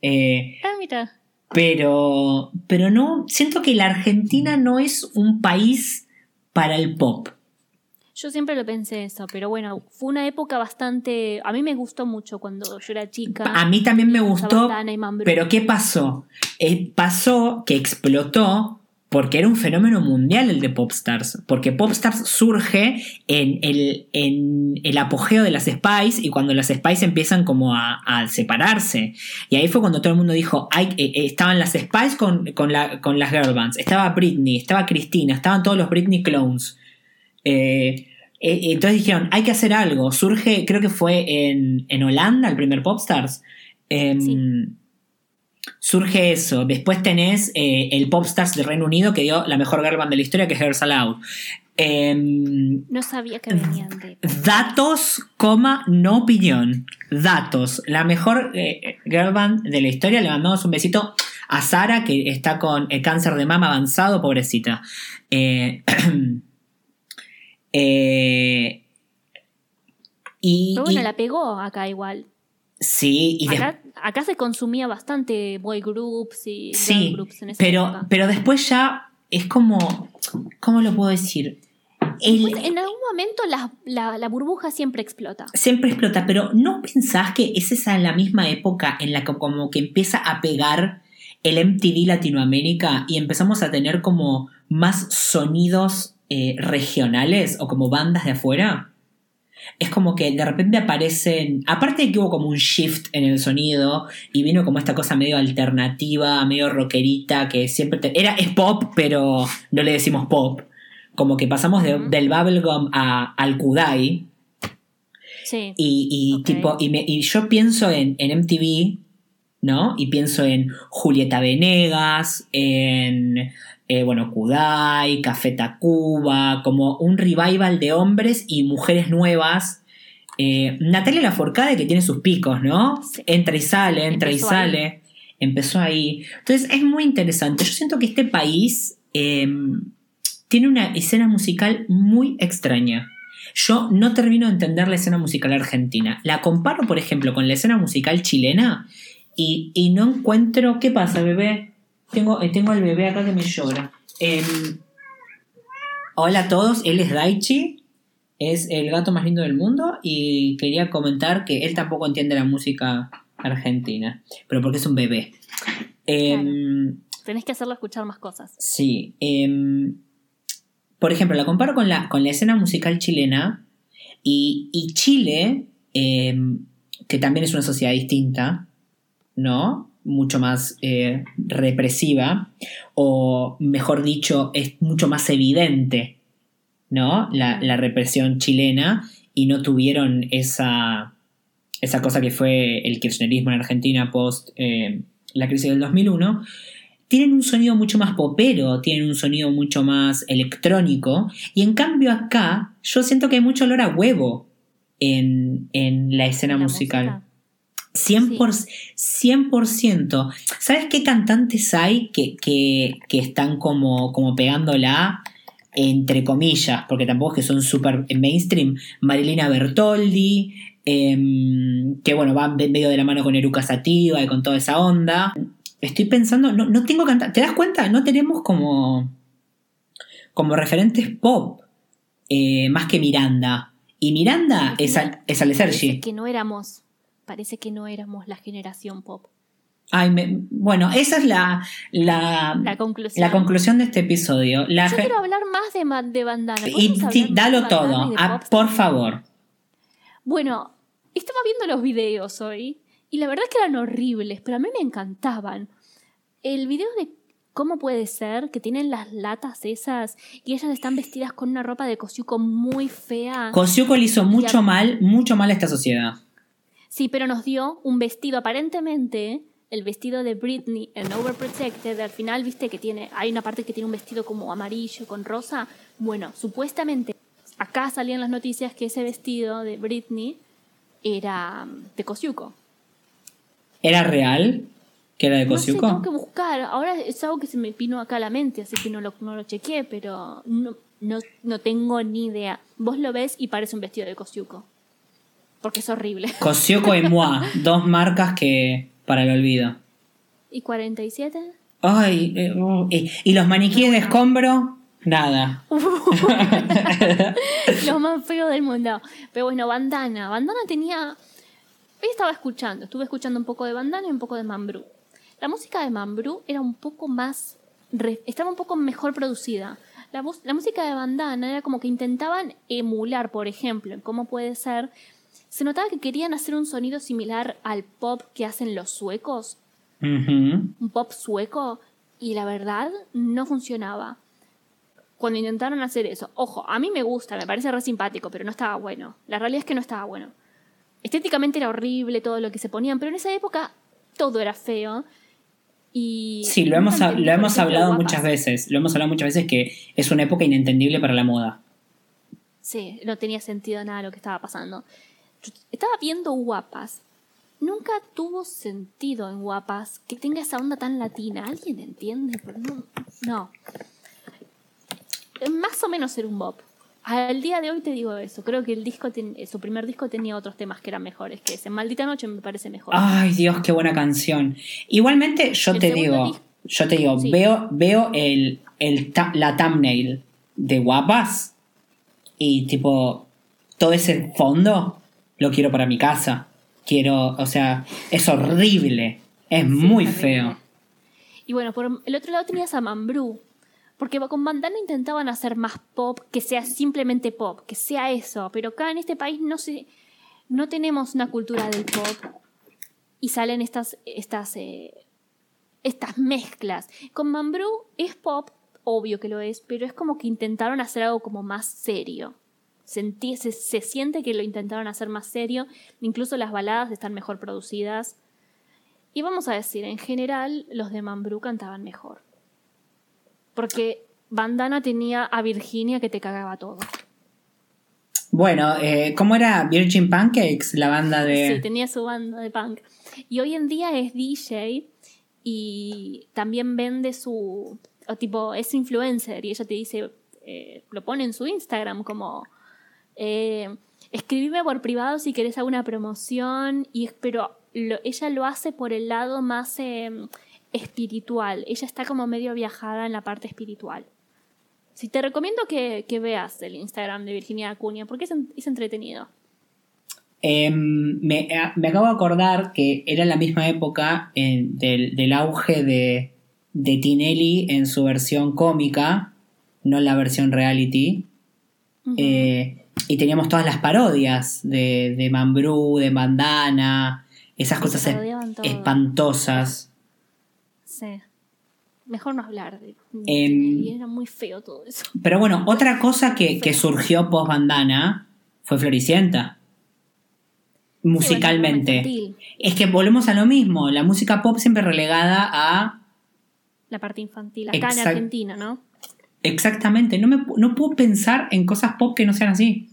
Eh, Ah, mira. pero, pero no, siento que la Argentina no es un país para el pop. Yo siempre lo pensé eso, pero bueno, fue una época bastante. A mí me gustó mucho cuando yo era chica. A mí también me gustó, pero ¿qué pasó? Eh, pasó que explotó porque era un fenómeno mundial el de Popstars, porque Popstars surge en el, en el apogeo de las Spice y cuando las Spice empiezan como a, a separarse. Y ahí fue cuando todo el mundo dijo, "Ay, eh, eh, estaban las Spice con, con, la- con las girl bands, estaba Britney, estaba Cristina, estaban todos los Britney clones. Eh, entonces dijeron, hay que hacer algo. Surge, creo que fue en, en Holanda el primer Popstars. Em, Sí. Surge eso. Después tenés eh, el Popstars del Reino Unido que dio la mejor girl band de la historia, que es Girls Aloud. Em, No sabía que venían de. <laughs> datos, coma, no opinión. Datos. La mejor eh, girl band de la historia. Le mandamos un besito a Sara, que está con el cáncer de mama avanzado, pobrecita. Eh, <clears throat> eh, y, Pero bueno, y- la pegó acá igual. Sí, y Acá, acá se consumía bastante boy groups y girl sí, groups en esa pero, época. pero después ya es como, ¿cómo lo puedo decir? El- en algún momento la, la- la burbuja siempre explota. siempre explota, pero ¿no pensás que es esa la misma época en la que como que empieza a pegar el MTV Latinoamérica y empezamos a tener como más sonidos eh, regionales o como bandas de afuera? Es como que de repente aparecen, aparte de que hubo como un shift en el sonido y vino como esta cosa medio alternativa, medio rockerita, que siempre te- era, es pop, pero no le decimos pop. Como que pasamos de- del bubblegum a, al kudai, Sí. y, y tipo, y, me- y yo pienso en, en MTV, ¿no? Y pienso en Julieta Venegas, en, eh, bueno, Kudai, Café Tacuba, como un revival de hombres y mujeres nuevas. Eh, Natalia Lafourcade que tiene sus picos, ¿no? Entra y sale, entra y sale. Empezó ahí. Entonces es muy interesante. Yo siento que este país eh, tiene una escena musical muy extraña. Yo no termino de entender la escena musical argentina. La comparo, por ejemplo, con la escena musical chilena y, y no encuentro. ¿Qué pasa, bebé? Tengo, eh, tengo al bebé acá que me llora. Em, hola a todos, él es Daichi, es el gato más lindo del mundo y quería comentar que él tampoco entiende la música argentina, pero porque es un bebé. Em, Tenés que hacerlo escuchar más cosas. Sí. em, por ejemplo, la comparo con la, con la escena musical chilena y, y Chile, que también es una sociedad distinta, ¿no? Mucho más eh, represiva, o mejor dicho, es mucho más evidente, ¿no? La, la represión chilena y no tuvieron esa, esa cosa que fue el kirchnerismo en Argentina post eh, la crisis del 2001 tienen un sonido mucho más popero, tienen un sonido mucho más electrónico, y en cambio acá yo siento que hay mucho olor a huevo en, en la escena la musical. música. 100%, por, 100%. ¿Sabes qué cantantes hay que, que, que están como, como pegándola? Entre comillas, porque tampoco es que son súper mainstream. Marilina Bertoldi, em, que bueno, va medio de la mano con Eruca Sativa y con toda esa onda. Estoy pensando, no, no tengo cantantes. ¿Te das cuenta? No tenemos como, como referentes pop eh, más que Miranda. Y Miranda es, Al- es Ale Parece Sergi. que no éramos, parece que no éramos la generación pop. Ay, me- bueno, esa es la, la, La conclusión. la conclusión de este episodio. La Yo quiero hablar más de, ma- de bandana. y ¿Podemos di- hablar más de dalo todo, y ah, Popstar? por favor. Bueno, estaba viendo los videos hoy y la verdad que eran horribles, pero a mí me encantaban. El video de cómo puede ser que tienen las latas esas y ellas están vestidas con una ropa de Kosciuko muy fea. Kosciuko le hizo mucho mal, mucho mal a esta sociedad. Sí, pero nos dio un vestido aparentemente el vestido de Britney en Overprotected, al final viste que tiene, hay una parte que tiene un vestido como amarillo con rosa. Bueno, supuestamente acá salían las noticias que ese vestido de Britney era mm, de Kosciuko. ¿Era real? ¿Que era de No sé, Kosciuko? tengo que buscar. Ahora es algo que se me vino acá a la mente, así que no lo, no lo chequeé, pero no, no, no tengo ni idea. Vos lo ves y parece un vestido de Kosciuko. Porque es horrible. Kosciuko y Moi, dos marcas que para el olvido. ¿Y 47? Ay, eh, oh, y, y los maniquíes de escombro, nada. <laughs> <laughs> Lo más feo del mundo. Pero bueno, Bandana. Bandana tenía. Hoy estaba escuchando, estuve escuchando un poco de Bandana y un poco de Mambrú. La música de Mambrú era un poco más. estaba un poco mejor producida. La, la música de Bandana era como que intentaban emular, por ejemplo, cómo puede ser. Se notaba que querían hacer un sonido similar al pop que hacen los suecos, un pop sueco, y la verdad no funcionaba. Cuando intentaron hacer eso, ojo, a mí me gusta, me parece re simpático, pero no estaba bueno. La realidad es que no estaba bueno. Estéticamente era horrible todo lo que se ponían, pero en esa época todo era feo. Y Sí, lo hemos, lo hemos hablado Guapas. muchas veces. Lo hemos hablado muchas veces que es una época inentendible para la moda. Sí, no tenía sentido nada lo que estaba pasando. Estaba viendo Guapas. Nunca tuvo sentido en Guapas que tenga esa onda tan latina. ¿Alguien entiende? Pero no. no. Más o menos era un bop. Al día de hoy te digo eso. Creo que el disco ten- eh, su primer disco tenía otros temas que eran mejores que ese. Maldita Noche me parece mejor. Ay, Dios, qué buena canción. Igualmente, yo El te digo, disco- yo te digo, Sí. veo, veo el, el la thumbnail de guapas y tipo, todo ese fondo lo quiero para mi casa. Quiero, o sea, es horrible. Es muy feo. Y bueno, por el otro lado tenías a Mambrú. Porque con Bandana intentaban hacer más pop, que sea simplemente pop, que sea eso. Pero acá en este país no se, no tenemos una cultura del pop. Y salen estas, estas, eh, estas mezclas. Con Mambrú es pop, obvio que lo es, pero es como que intentaron hacer algo como más serio. Sentí- se, se siente que lo intentaron hacer más serio. Incluso las baladas están mejor producidas. Y vamos a decir, en general, los de Mambrú cantaban mejor. Porque Bandana tenía a Virginia que te cagaba todo. Bueno, eh, ¿cómo era Virgin Pancakes, la banda de... Sí, tenía su banda de punk. Y hoy en día es DJ y también vende su. O tipo, es influencer y ella te dice. eh, lo pone en su Instagram como. Eh, escribime por privado si querés alguna promoción. Y, pero lo- ella lo hace por el lado más eh, espiritual. Ella está como medio viajada en la parte espiritual. Sí, te recomiendo que, que veas el Instagram de Virginia Acuña porque es, en- es entretenido. Em, me, me acabo de acordar que era la misma época eh, del, del auge de, de Tinelli en su versión cómica, no en la versión reality. Eh, y teníamos todas las parodias de, de Mambrú, de Bandana, esas Sí, cosas espantosas. Sí. Mejor no hablar de. Em, y era muy feo todo eso. Pero bueno, otra cosa que, <laughs> que surgió post Bandana fue Floricienta. Musicalmente. Sí, Es que volvemos a lo mismo, la música pop siempre relegada a... la parte infantil. Acá en Argentina, ¿no? Exactamente, no, me, no puedo pensar en cosas pop que no sean así.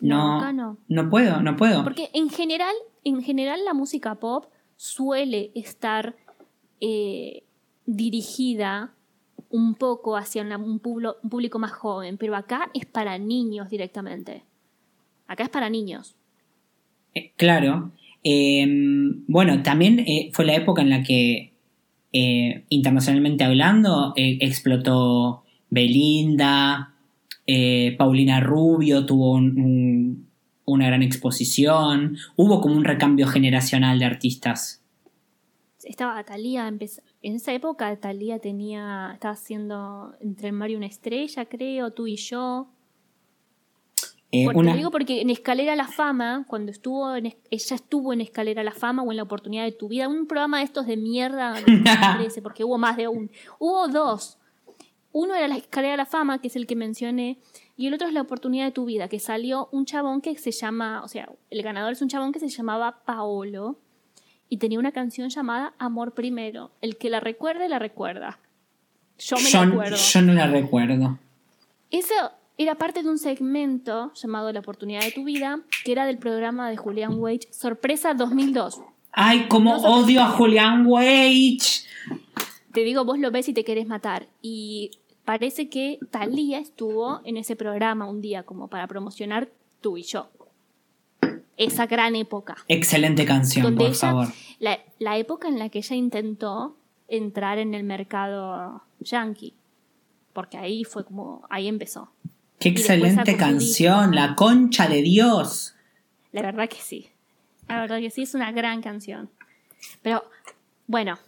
No, No, acá no. no puedo, no puedo. Porque en general, en general la música pop suele estar eh, dirigida un poco hacia una- un, publo- un público más joven, pero acá es para niños directamente. Acá es para niños. Eh, claro. Eh, bueno, también eh, fue la época en la que, internacionalmente hablando, explotó Belinda, eh, Paulina Rubio tuvo un- un- una gran exposición, hubo como un recambio generacional de artistas. Estaba Talía, en esa época Talía tenía, estaba haciendo entre el mar y una estrella, creo, tú y yo. Eh, Porque una- Te digo porque en Escalera a la Fama, cuando estuvo en, ella estuvo en Escalera a la Fama o en La Oportunidad de tu Vida, un programa de estos de mierda, <laughs> de 2013, porque hubo más de un. Hubo dos. Uno era la Escalera a la Fama, que es el que mencioné, y el otro es La Oportunidad de tu Vida, que salió un chabón que se llama, o sea, el ganador es un chabón que se llamaba Paolo y tenía una canción llamada Amor Primero. El que la recuerde, la recuerda. Yo me yo, la acuerdo. yo no la recuerdo. Eso era parte de un segmento llamado La oportunidad de tu vida, que era del programa de Julián Wage, Sorpresa 2002. Ay, como No odio a Julian Wage. Te digo, vos lo ves y te querés matar. Y parece que Thalía estuvo en ese programa un día como para promocionar tú y yo. Esa gran época. Excelente canción, donde por ella, favor. La, la época en la que ella intentó entrar en el mercado yankee. Porque ahí fue como, ahí empezó. Qué excelente canción. La concha de Dios. La verdad que sí. La verdad que sí, es una gran canción. Pero, bueno,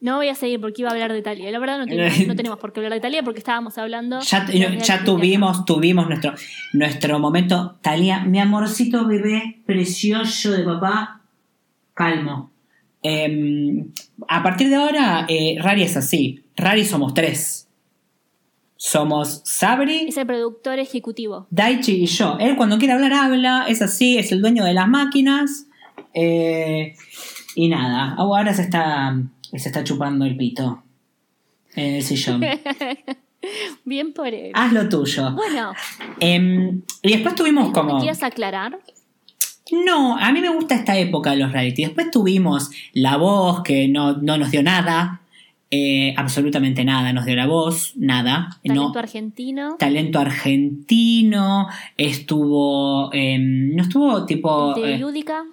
no voy a seguir porque iba a hablar de Italia. La verdad no tenemos, <laughs> no tenemos por qué hablar de Italia porque estábamos hablando... Ya, de ya tuvimos, tuvimos nuestro, nuestro momento. Talía, mi amorcito bebé precioso de papá, calmo. Em, a partir de ahora, eh, Rari es así. Rari somos tres. Somos Sabri. Es el productor ejecutivo. Daichi y yo. Él cuando quiere hablar habla, es así, es el dueño de las máquinas. eh, y nada, ahora se está, se está chupando el pito en el sillón. <laughs> Bien por él. Haz lo tuyo. Bueno, Em, y después tuvimos ¿algo como... que quieras aclarar? No, a mí me gusta esta época de los reality. Después tuvimos La Voz, que no, no nos dio nada. eh, absolutamente nada nos dio la voz, nada. Talento no, argentino. talento argentino. Estuvo... em, no estuvo tipo... de eh, Yudica,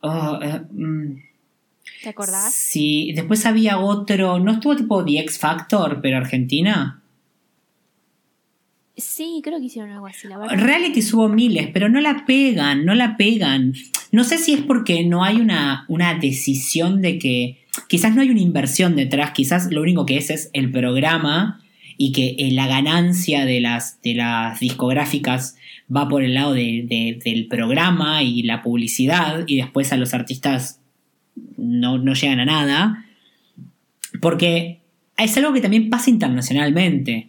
oh, eh, mm, ¿te acordás? sí, después había otro... No estuvo tipo The X Factor, pero Argentina. Sí, creo que hicieron algo así, la verdad. Reality hubo miles, pero no la pegan, no la pegan. No sé si es porque no hay una, una decisión de que. Quizás no hay una inversión detrás, quizás lo único que es es el programa y que eh, la ganancia de las, de las discográficas va por el lado de- de- del programa y la publicidad y después a los artistas no, no llegan a nada. Porque es algo que también pasa internacionalmente.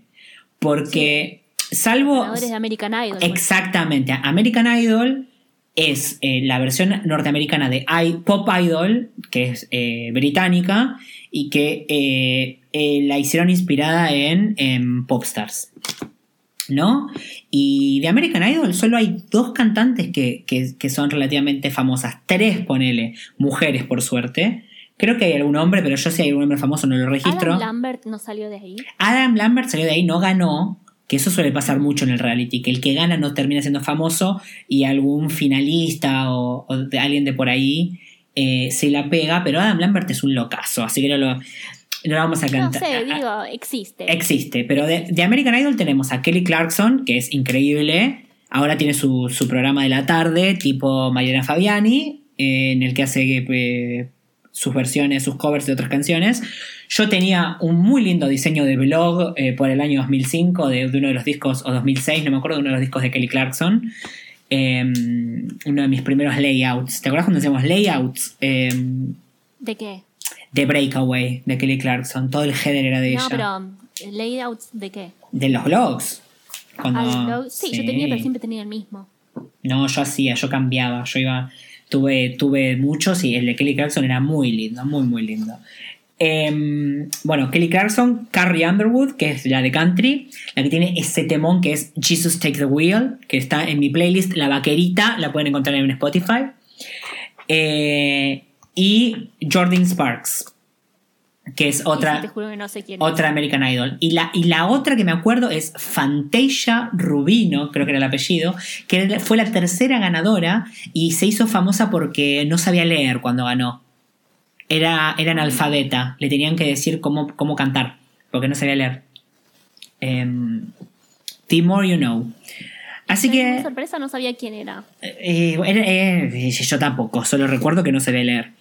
Porque salvo... Ganadores de American Idol. por Exactamente. American Idol es eh, la versión norteamericana de I- Pop Idol, que es eh, británica, y que eh, la hicieron inspirada en, en Popstars. ¿No? Y de American Idol solo hay dos cantantes que, que- que son relativamente famosas. Tres, ponele, mujeres por suerte. Creo que hay algún hombre, pero yo si hay algún hombre famoso no lo registro. Adam Lambert no salió de ahí. Adam Lambert salió de ahí, no ganó, que eso suele pasar mucho en el reality, que el que gana no termina siendo famoso y algún finalista o, o de alguien de por ahí eh, se la pega, pero Adam Lambert es un locazo, así que no lo, no lo vamos a No cantar. sé, digo, existe. Existe, pero de, de American Idol tenemos a Kelly Clarkson, que es increíble, ahora tiene su, su programa de la tarde, tipo Mariana Fabiani, eh, en el que hace eh, sus versiones, sus covers de otras canciones. Yo tenía un muy lindo diseño de blog eh, por el año 2005 de, de uno de los discos, o 2006, no me acuerdo, de uno de los discos de Kelly Clarkson. Eh, uno de mis primeros layouts. ¿Te acuerdas cuando hacíamos layouts? Eh, ¿De qué? De Breakaway de Kelly Clarkson. Todo el header era de No, ella. pero layouts de qué? De los blogs. Cuando- Ah, blog. sí, yo tenía, pero siempre tenía el mismo. No, yo hacía, yo cambiaba, yo iba, tuve, tuve muchos y el de Kelly Clarkson era muy lindo, muy, muy lindo. Em, bueno, Kelly Clarkson, Carrie Underwood, que es la de country, la que tiene ese temón que es Jesus Take the Wheel, que está en mi playlist, La Vaquerita, la pueden encontrar en Spotify. Eh, y Jordan Sparks, que es otra... sí, te juro que no sé quién es. Otra American Idol. Y la, y la otra que me acuerdo es Fantasia Rubino, creo que era el apellido, que fue la tercera ganadora y se hizo famosa porque no sabía leer cuando ganó. Era, era analfabeta, le tenían que decir cómo, cómo cantar, porque no sabía leer. Em, the more you know. Así que... sorpresa no sabía quién era. Eh, era- eh, yo tampoco, solo recuerdo que no sabía leer.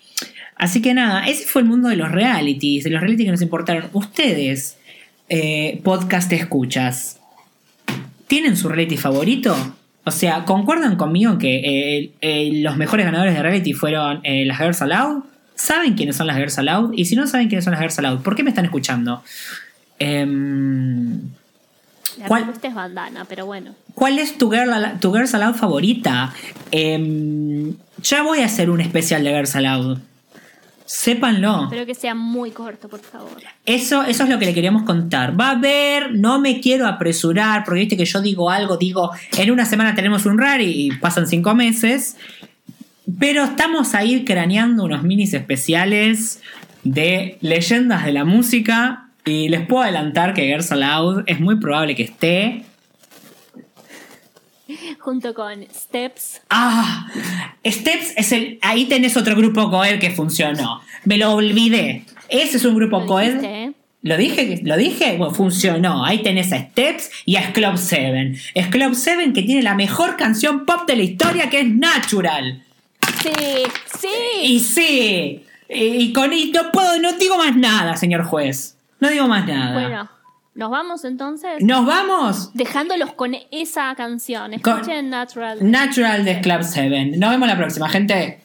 Así que nada, ese fue el mundo de los realities, de los realities que nos importaron. Ustedes, eh, podcast escuchas, ¿tienen su reality favorito? O sea, ¿concuerdan conmigo que eh, eh, los mejores ganadores de reality fueron eh, las Girls Aloud? ¿Saben quiénes son las Girls Aloud? Y si no saben quiénes son las Girls Aloud, ¿por qué me están escuchando? Em, La ¿Cuál? respuesta es bandana, pero bueno. ¿Cuál es tu, girl, tu Girls Aloud favorita? Em, ya voy a hacer un especial de Girls Aloud. Sépanlo. Espero que sea muy corto, por favor. Eso, eso es lo que le queríamos contar. Va a haber, no me quiero apresurar, porque viste que yo digo algo, digo, en una semana tenemos un rally y pasan cinco meses. Pero estamos ahí craneando unos minis especiales de leyendas de la música. Y les puedo adelantar que Girls Aloud es muy probable que esté. <laughs> Junto con Steps. Ah, Steps es el. Ahí tenés otro grupo Coed que funcionó. Me lo olvidé. Ese es un grupo Coed. ¿eh? ¿Lo dije? ¿Lo dije? Bueno, funcionó. Ahí tenés a Steps y a Club 7. Es Club 7 que tiene la mejor canción pop de la historia que es Natural. Sí, sí. Y sí. Y con y no puedo, no digo más nada, señor juez. No digo más nada. Bueno, nos vamos entonces. ¿Nos vamos? Dejándolos con esa canción. Con- Escuchen Natural. Natural de Club 7. Nos vemos la próxima, gente.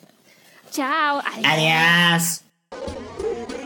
Chao. Adiós. Adiós.